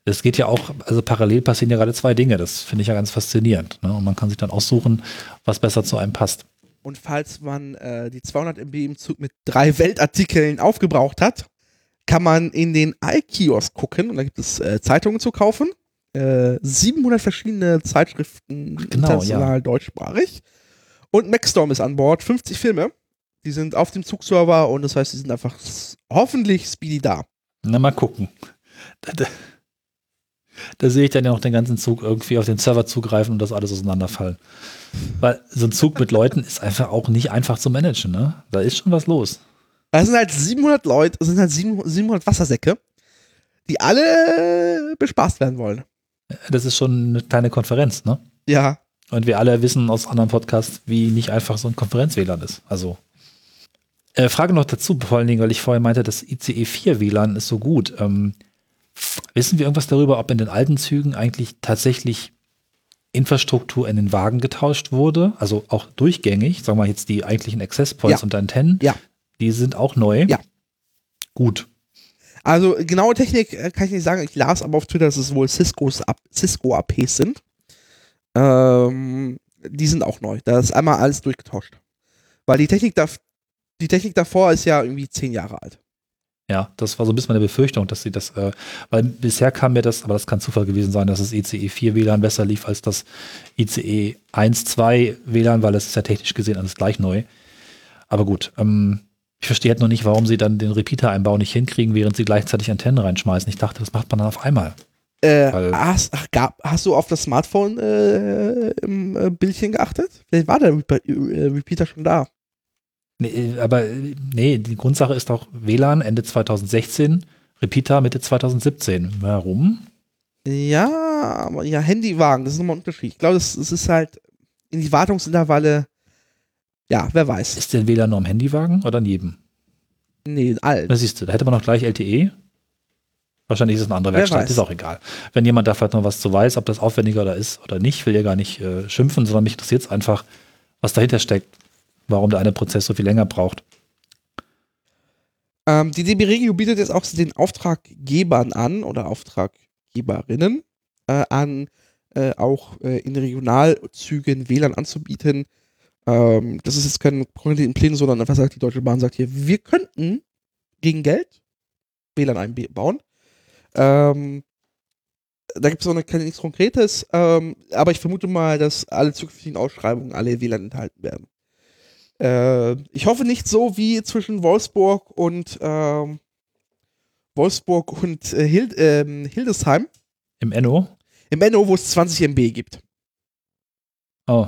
es geht ja auch, also parallel passieren ja gerade zwei Dinge. Das finde ich ja ganz faszinierend. Ne? Und man kann sich dann aussuchen, was besser zu einem passt. Und falls man äh, die 200 MB im Zug mit drei Weltartikeln aufgebraucht hat, kann man in den iKiosk gucken und da gibt es äh, Zeitungen zu kaufen. Äh, 700 verschiedene Zeitschriften, Genau, international deutschsprachig. Und Maxstorm ist an Bord, 50 Filme. Die sind auf dem Zugserver und das heißt, die sind einfach hoffentlich speedy da. Na, mal gucken. Da, sehe ich dann ja noch den ganzen Zug irgendwie auf den Server zugreifen und das alles auseinanderfallen. Weil so ein Zug mit Leuten ist einfach auch nicht einfach zu managen. Ne? Da ist schon was los. Da sind halt 700 Leute, das sind halt 700 Wassersäcke, die alle bespaßt werden wollen. Das ist schon eine kleine Konferenz, ne? Ja, Und wir alle wissen aus anderen Podcasts, wie nicht einfach so ein Konferenz-WLAN ist. Also. Äh, Frage noch dazu, vor allen Dingen, weil ich vorher meinte, das ICE 4 WLAN ist so gut. Ähm, wissen wir irgendwas darüber, ob in den alten Zügen eigentlich tatsächlich Infrastruktur in den Wagen getauscht wurde? Also auch durchgängig, sagen wir jetzt die eigentlichen Access Points Ja. und Antennen. Ja. Die sind auch neu. Ja. Gut. Also genaue Technik äh, kann ich nicht sagen. Ich las aber auf Twitter, dass es wohl Ciscos Cisco APs sind. Ähm, die sind auch neu. Da ist einmal alles durchgetauscht. Weil die Technik, da, die Technik davor ist ja irgendwie zehn Jahre alt. Ja, das war so ein bisschen meine Befürchtung, dass sie das, äh, weil bisher kam mir das, aber das kann Zufall gewesen sein, dass das ICE 4 WLAN besser lief als das ICE 1.2 WLAN, weil es ist ja technisch gesehen alles gleich neu. Aber gut, ähm, ich verstehe halt noch nicht, warum sie dann den Repeater-Einbau nicht hinkriegen, während sie gleichzeitig Antennen reinschmeißen. Ich dachte, das macht man dann auf einmal. Äh, hast, ach, gab, hast du auf das Smartphone äh, im äh, Bildchen geachtet? Vielleicht war der äh, Repeater schon da. Nee, aber äh, nee, die Grundsache ist doch WLAN Ende 2016, Repeater Mitte 2017. Warum? Ja, aber ja, Handywagen, das ist nochmal ein Unterschied. Ich glaube, es ist halt in die Wartungsintervalle, ja, wer weiß. Ist denn WLAN nur am Handywagen oder an jedem? Nee, alt. Da siehst du, da hätte man noch gleich LTE. Wahrscheinlich ist es eine andere Wer Werkstatt, ist auch egal. Wenn jemand da vielleicht noch was zu weiß, ob das aufwendiger oder ist oder nicht, will ja gar nicht äh, schimpfen, sondern mich interessiert es einfach, was dahinter steckt, warum der eine Prozess so viel länger braucht. Ähm, die DB Regio bietet jetzt auch den Auftraggebern an oder Auftraggeberinnen äh, an, äh, auch äh, in Regionalzügen WLAN anzubieten. Ähm, das ist jetzt kein konkreten Pläne, sondern einfach sagt die Deutsche Bahn sagt hier, wir könnten gegen Geld WLAN einbauen. Ähm, da gibt es noch eine- keine- nichts Konkretes, ähm, aber ich vermute mal, dass alle zukünftigen Ausschreibungen alle WLAN enthalten werden. Äh, ich hoffe nicht so wie zwischen Wolfsburg und ähm, Wolfsburg und äh, Hild, ähm, Hildesheim Im Enno? im Enno, wo es 20 MB gibt. Oh.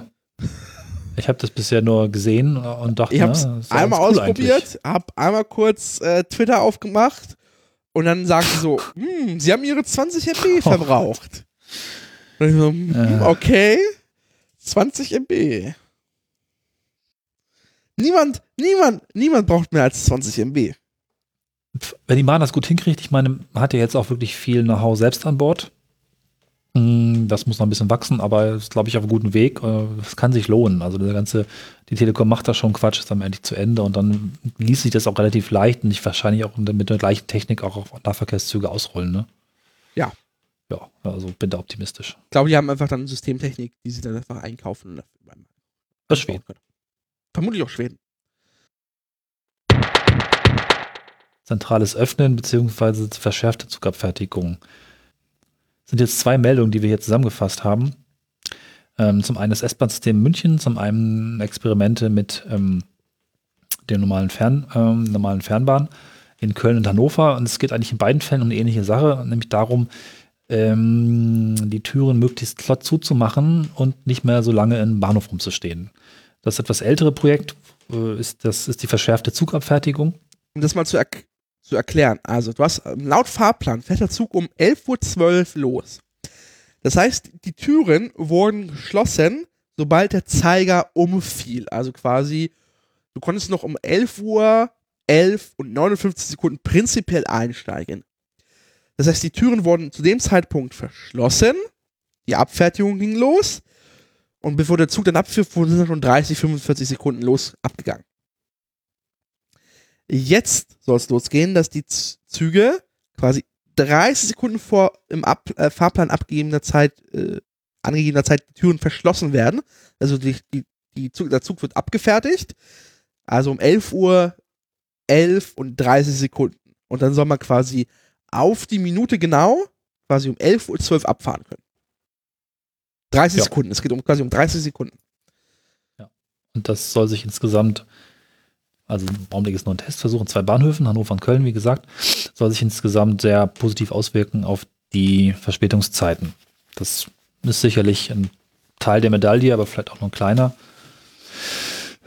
Ich habe das bisher nur gesehen und dachte, Ich habe es einmal cool ausprobiert, habe einmal kurz äh, Twitter aufgemacht und dann sagt sie so, hm, sie haben ihre 20 MB verbraucht. Und ich so, hm, Äh. okay, 20 MB. Niemand, niemand, niemand braucht mehr als 20 MB. Wenn die Bahn das gut hinkriegt, ich meine, man hat ja jetzt auch wirklich viel Know-how selbst an Bord. Mm, Das muss noch ein bisschen wachsen, aber ist, glaube ich, auf einem guten Weg. Äh, Es kann sich lohnen. Also der ganze, die Telekom macht da schon Quatsch, ist dann endlich zu Ende und dann ließ sich das auch relativ leicht und ich wahrscheinlich auch mit der gleichen Technik auch auf Nahverkehrszüge ausrollen, ne? Ja. Ja, also bin da optimistisch. Ich glaube, die haben einfach dann Systemtechnik, die sie dann einfach einkaufen. Das ist Schweden. Vermutlich auch Schweden. zentrales Öffnen bzw. verschärfte Zugabfertigung. Das sind jetzt zwei Meldungen, die wir hier zusammengefasst haben. Ähm, zum einen das S-Bahn-System München, zum einen Experimente mit ähm, der normalen, Fern, ähm, normalen Fernbahn in Köln und Hannover. Und es geht eigentlich in beiden Fällen um eine ähnliche Sache, nämlich darum, ähm, die Türen möglichst flott zuzumachen und nicht mehr so lange im Bahnhof rumzustehen. Das etwas ältere Projekt äh, ist, das ist die verschärfte Zugabfertigung. um das mal zu, erk zu erklären. Also, du hast ähm, laut Fahrplan fährt der Zug um 11.12 Uhr los. Das heißt, die Türen wurden geschlossen, sobald der Zeiger umfiel. Also quasi, du konntest noch um 11 Uhr 11 und 59 Sekunden prinzipiell einsteigen. Das heißt, die Türen wurden zu dem Zeitpunkt verschlossen, die Abfertigung ging los und bevor der Zug dann wurden dann schon 30, 45 Sekunden los abgegangen. Jetzt soll es losgehen, dass die Züge quasi 30 Sekunden vor im Ab äh, Fahrplan abgegebener Zeit, äh, angegebener Zeit die Türen verschlossen werden. Also die, die, die Zug, der Zug wird abgefertigt. Also um 11 Uhr 11 und 30 Sekunden. Und dann soll man quasi auf die Minute genau, quasi um 11 Uhr 12 abfahren können. 30 Ja. Sekunden. Es geht um quasi um 30 Sekunden. Und das soll sich insgesamt, also im Augenblick ist nur ein Testversuch in zwei Bahnhöfen, Hannover und Köln, wie gesagt, soll sich insgesamt sehr positiv auswirken auf die Verspätungszeiten. Das ist sicherlich ein Teil der Medaille, aber vielleicht auch nur ein kleiner.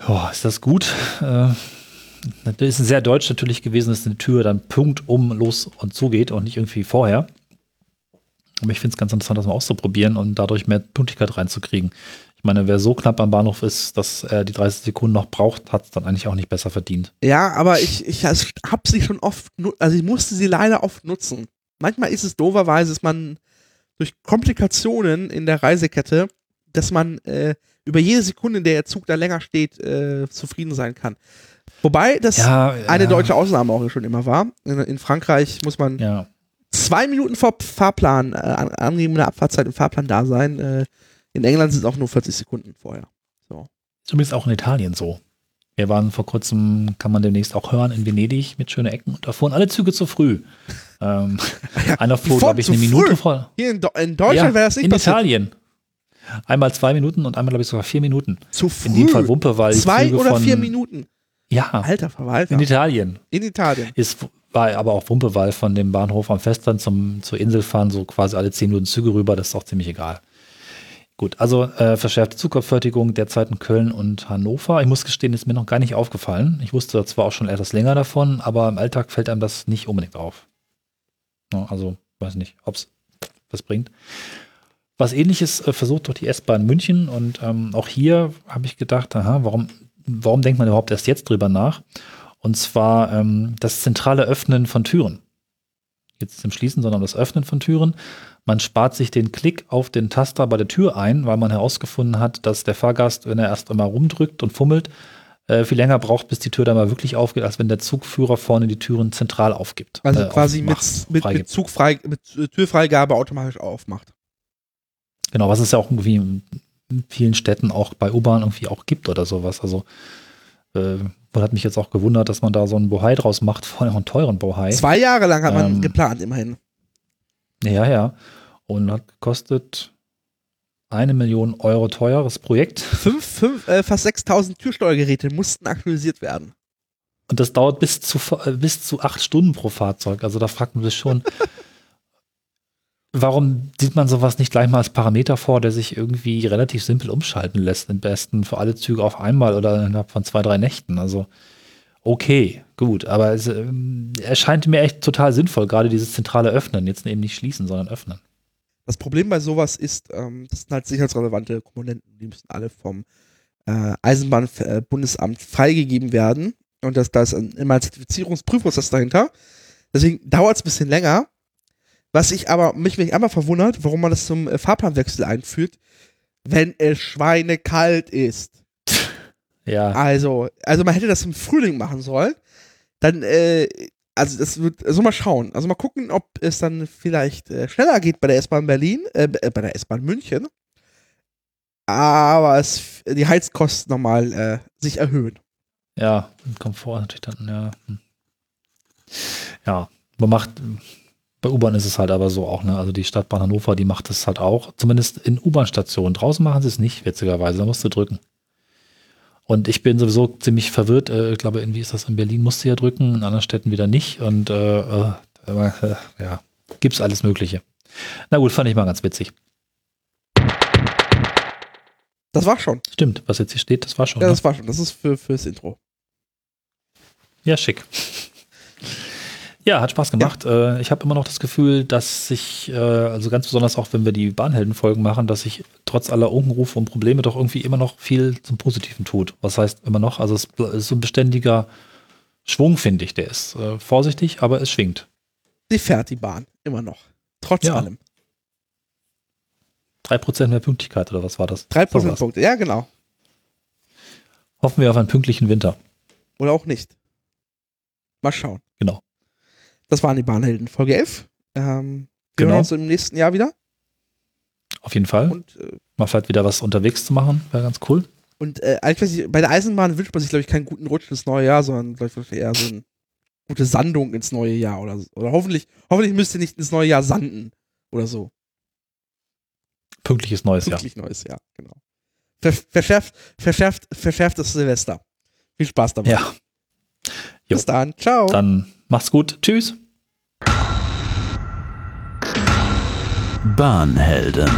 Ja, ist das gut? Äh, das ist sehr deutsch natürlich gewesen, dass eine Tür dann Punkt um los und zugeht und nicht irgendwie vorher. Aber ich finde es ganz interessant, das mal auszuprobieren und dadurch mehr Pünktlichkeit reinzukriegen. Ich meine, wer so knapp am Bahnhof ist, dass er die 30 Sekunden noch braucht, hat es dann eigentlich auch nicht besser verdient. Ja, aber ich, ich habe sie schon oft, also ich musste sie leider oft nutzen. Manchmal ist es dooferweise, dass man durch Komplikationen in der Reisekette, dass man äh, über jede Sekunde, in der der Zug da länger steht, äh, zufrieden sein kann. Wobei das eine ja, deutsche Ausnahme auch schon immer war. In, in Frankreich muss man Ja, zwei Minuten vor Fahrplan, äh, an- angegebene Abfahrtzeit im Fahrplan da sein. Äh, in England sind es auch nur 40 Sekunden vorher. So. übrigens auch in Italien so. Wir waren vor kurzem, kann man demnächst auch hören, in Venedig mit schönen Ecken und da fuhren alle Züge zu früh. Ähm, einer fuhr, glaube ich, eine Minute früh. vor. Hier in, Do in Deutschland Ja, wäre das nicht in passiert. Italien. Einmal zwei Minuten und einmal, glaube ich, sogar vier Minuten. Zu früh. In dem Fall Wumpe, weil Zwei Züge oder von, vier Minuten. Ja, Alter Verwalter. in Italien. in Italien. Ist, war aber auch Wumpe, weil von dem Bahnhof am Festland zum, zur Insel fahren so quasi alle zehn Minuten Züge rüber. Das ist auch ziemlich egal. Gut, also äh, verschärfte Zugabfertigung derzeit in Köln und Hannover. Ich muss gestehen, ist mir noch gar nicht aufgefallen. Ich wusste zwar auch schon etwas länger davon, aber im Alltag fällt einem das nicht unbedingt auf. Also, weiß nicht, ob es was bringt. Was ähnliches äh, versucht doch die S-Bahn München und ähm, auch hier habe ich gedacht, aha, warum, warum denkt man überhaupt erst jetzt drüber nach? Und zwar ähm, das zentrale Öffnen von Türen. Jetzt nicht zum Schließen, sondern das Öffnen von Türen. Man spart sich den Klick auf den Taster bei der Tür ein, weil man herausgefunden hat, dass der Fahrgast, wenn er erst einmal rumdrückt und fummelt, äh, viel länger braucht, bis die Tür dann mal wirklich aufgeht, als wenn der Zugführer vorne die Türen zentral aufgibt. Also Äh, quasi mit, aufmacht, mit, mit freigibt. Zugfrei, mit äh, Türfreigabe automatisch aufmacht. Genau, was es ja auch irgendwie in vielen Städten auch bei U-Bahn irgendwie auch gibt oder sowas. Also äh, hat mich jetzt auch gewundert, dass man da so einen Bohai draus macht, vor allem einen teuren Bohai. Zwei Jahre lang hat man Ähm, geplant, immerhin. Ja, ja. Und hat gekostet eine Million Euro teures Projekt. Fünf, fünf, äh, fast 6000 Türsteuergeräte mussten aktualisiert werden. Und das dauert bis zu, äh, bis zu acht Stunden pro Fahrzeug. Also da fragt man sich schon, warum sieht man sowas nicht gleich mal als Parameter vor, der sich irgendwie relativ simpel umschalten lässt? Am besten für alle Züge auf einmal oder innerhalb von zwei, drei Nächten. Also okay, gut. Aber es ähm, erscheint mir echt total sinnvoll, gerade dieses zentrale Öffnen. Jetzt eben nicht schließen, sondern öffnen. Das Problem bei sowas ist, ähm, das sind halt sicherheitsrelevante Komponenten, die müssen alle vom äh, Eisenbahnbundesamt freigegeben werden. Und da ist immer ein Zertifizierungsprüfprozess dahinter. Deswegen dauert es ein bisschen länger. Was ich aber, mich, mich einmal verwundert, warum man das zum äh, Fahrplanwechsel einführt, wenn es schweinekalt ist. Ja, Also, also man hätte das im Frühling machen sollen. Dann, äh, also das wird, also mal schauen. Also mal gucken, ob es dann vielleicht äh, schneller geht bei der S-Bahn Berlin, äh, äh, bei der S-Bahn München. Aber es, die Heizkosten nochmal äh, sich erhöhen. ja, Komfort natürlich dann, ja. Hm. Ja, man macht, bei U-Bahn ist es halt aber so auch, ne? Also die Stadtbahn Hannover, die macht es halt auch, zumindest in U-Bahn-Stationen. Draußen machen sie es nicht, witzigerweise, da musst du drücken. Und ich bin sowieso ziemlich verwirrt. Äh, ich glaube, irgendwie ist das in Berlin, musst du ja drücken, in anderen Städten wieder nicht. Und äh, äh, äh, ja, gibt's alles Mögliche. Na gut, fand ich mal ganz witzig. Das war schon. Stimmt, was jetzt hier steht, das war schon. Ja, ne? das war schon. Das ist für, fürs Intro. Ja, schick. Ja, hat Spaß gemacht. Äh, ich habe immer noch das Gefühl, dass sich, äh, also ganz besonders auch wenn wir die Bahnheldenfolgen machen, dass sich trotz aller Unkenrufe und Probleme doch irgendwie immer noch viel zum Positiven tut. Was heißt immer noch? Also es ist so ein beständiger Schwung, finde ich. Der ist äh, vorsichtig, aber es schwingt. Sie fährt die Bahn. Immer noch. Trotz Ja. allem. Drei Prozent mehr Pünktlichkeit oder was war das? Drei Sowas. Prozentpunkte. Ja, genau. Hoffen wir auf einen pünktlichen Winter. Oder auch nicht. Mal schauen. Genau. Das waren die Bahnhelden. Folge 11. Ähm, wir Genau. hören uns im nächsten Jahr wieder. Auf jeden Fall. Und äh, Mal vielleicht wieder was unterwegs zu machen, wäre ganz cool. Und äh, eigentlich, weiß ich, bei der Eisenbahn wünscht man sich, glaube ich, keinen guten Rutsch ins neue Jahr, sondern glaub ich, eher so eine gute Sandung ins neue Jahr oder so. Oder hoffentlich, hoffentlich müsst ihr nicht ins neue Jahr sanden oder so. Pünktliches neues Jahr. Wirklich neues Jahr, genau. Ver verschärft, verschärft, verschärftes Silvester. Viel Spaß dabei. Ja. Jo. Bis dann. Ciao. Dann Mach's gut. Tschüss. Bahnhelden.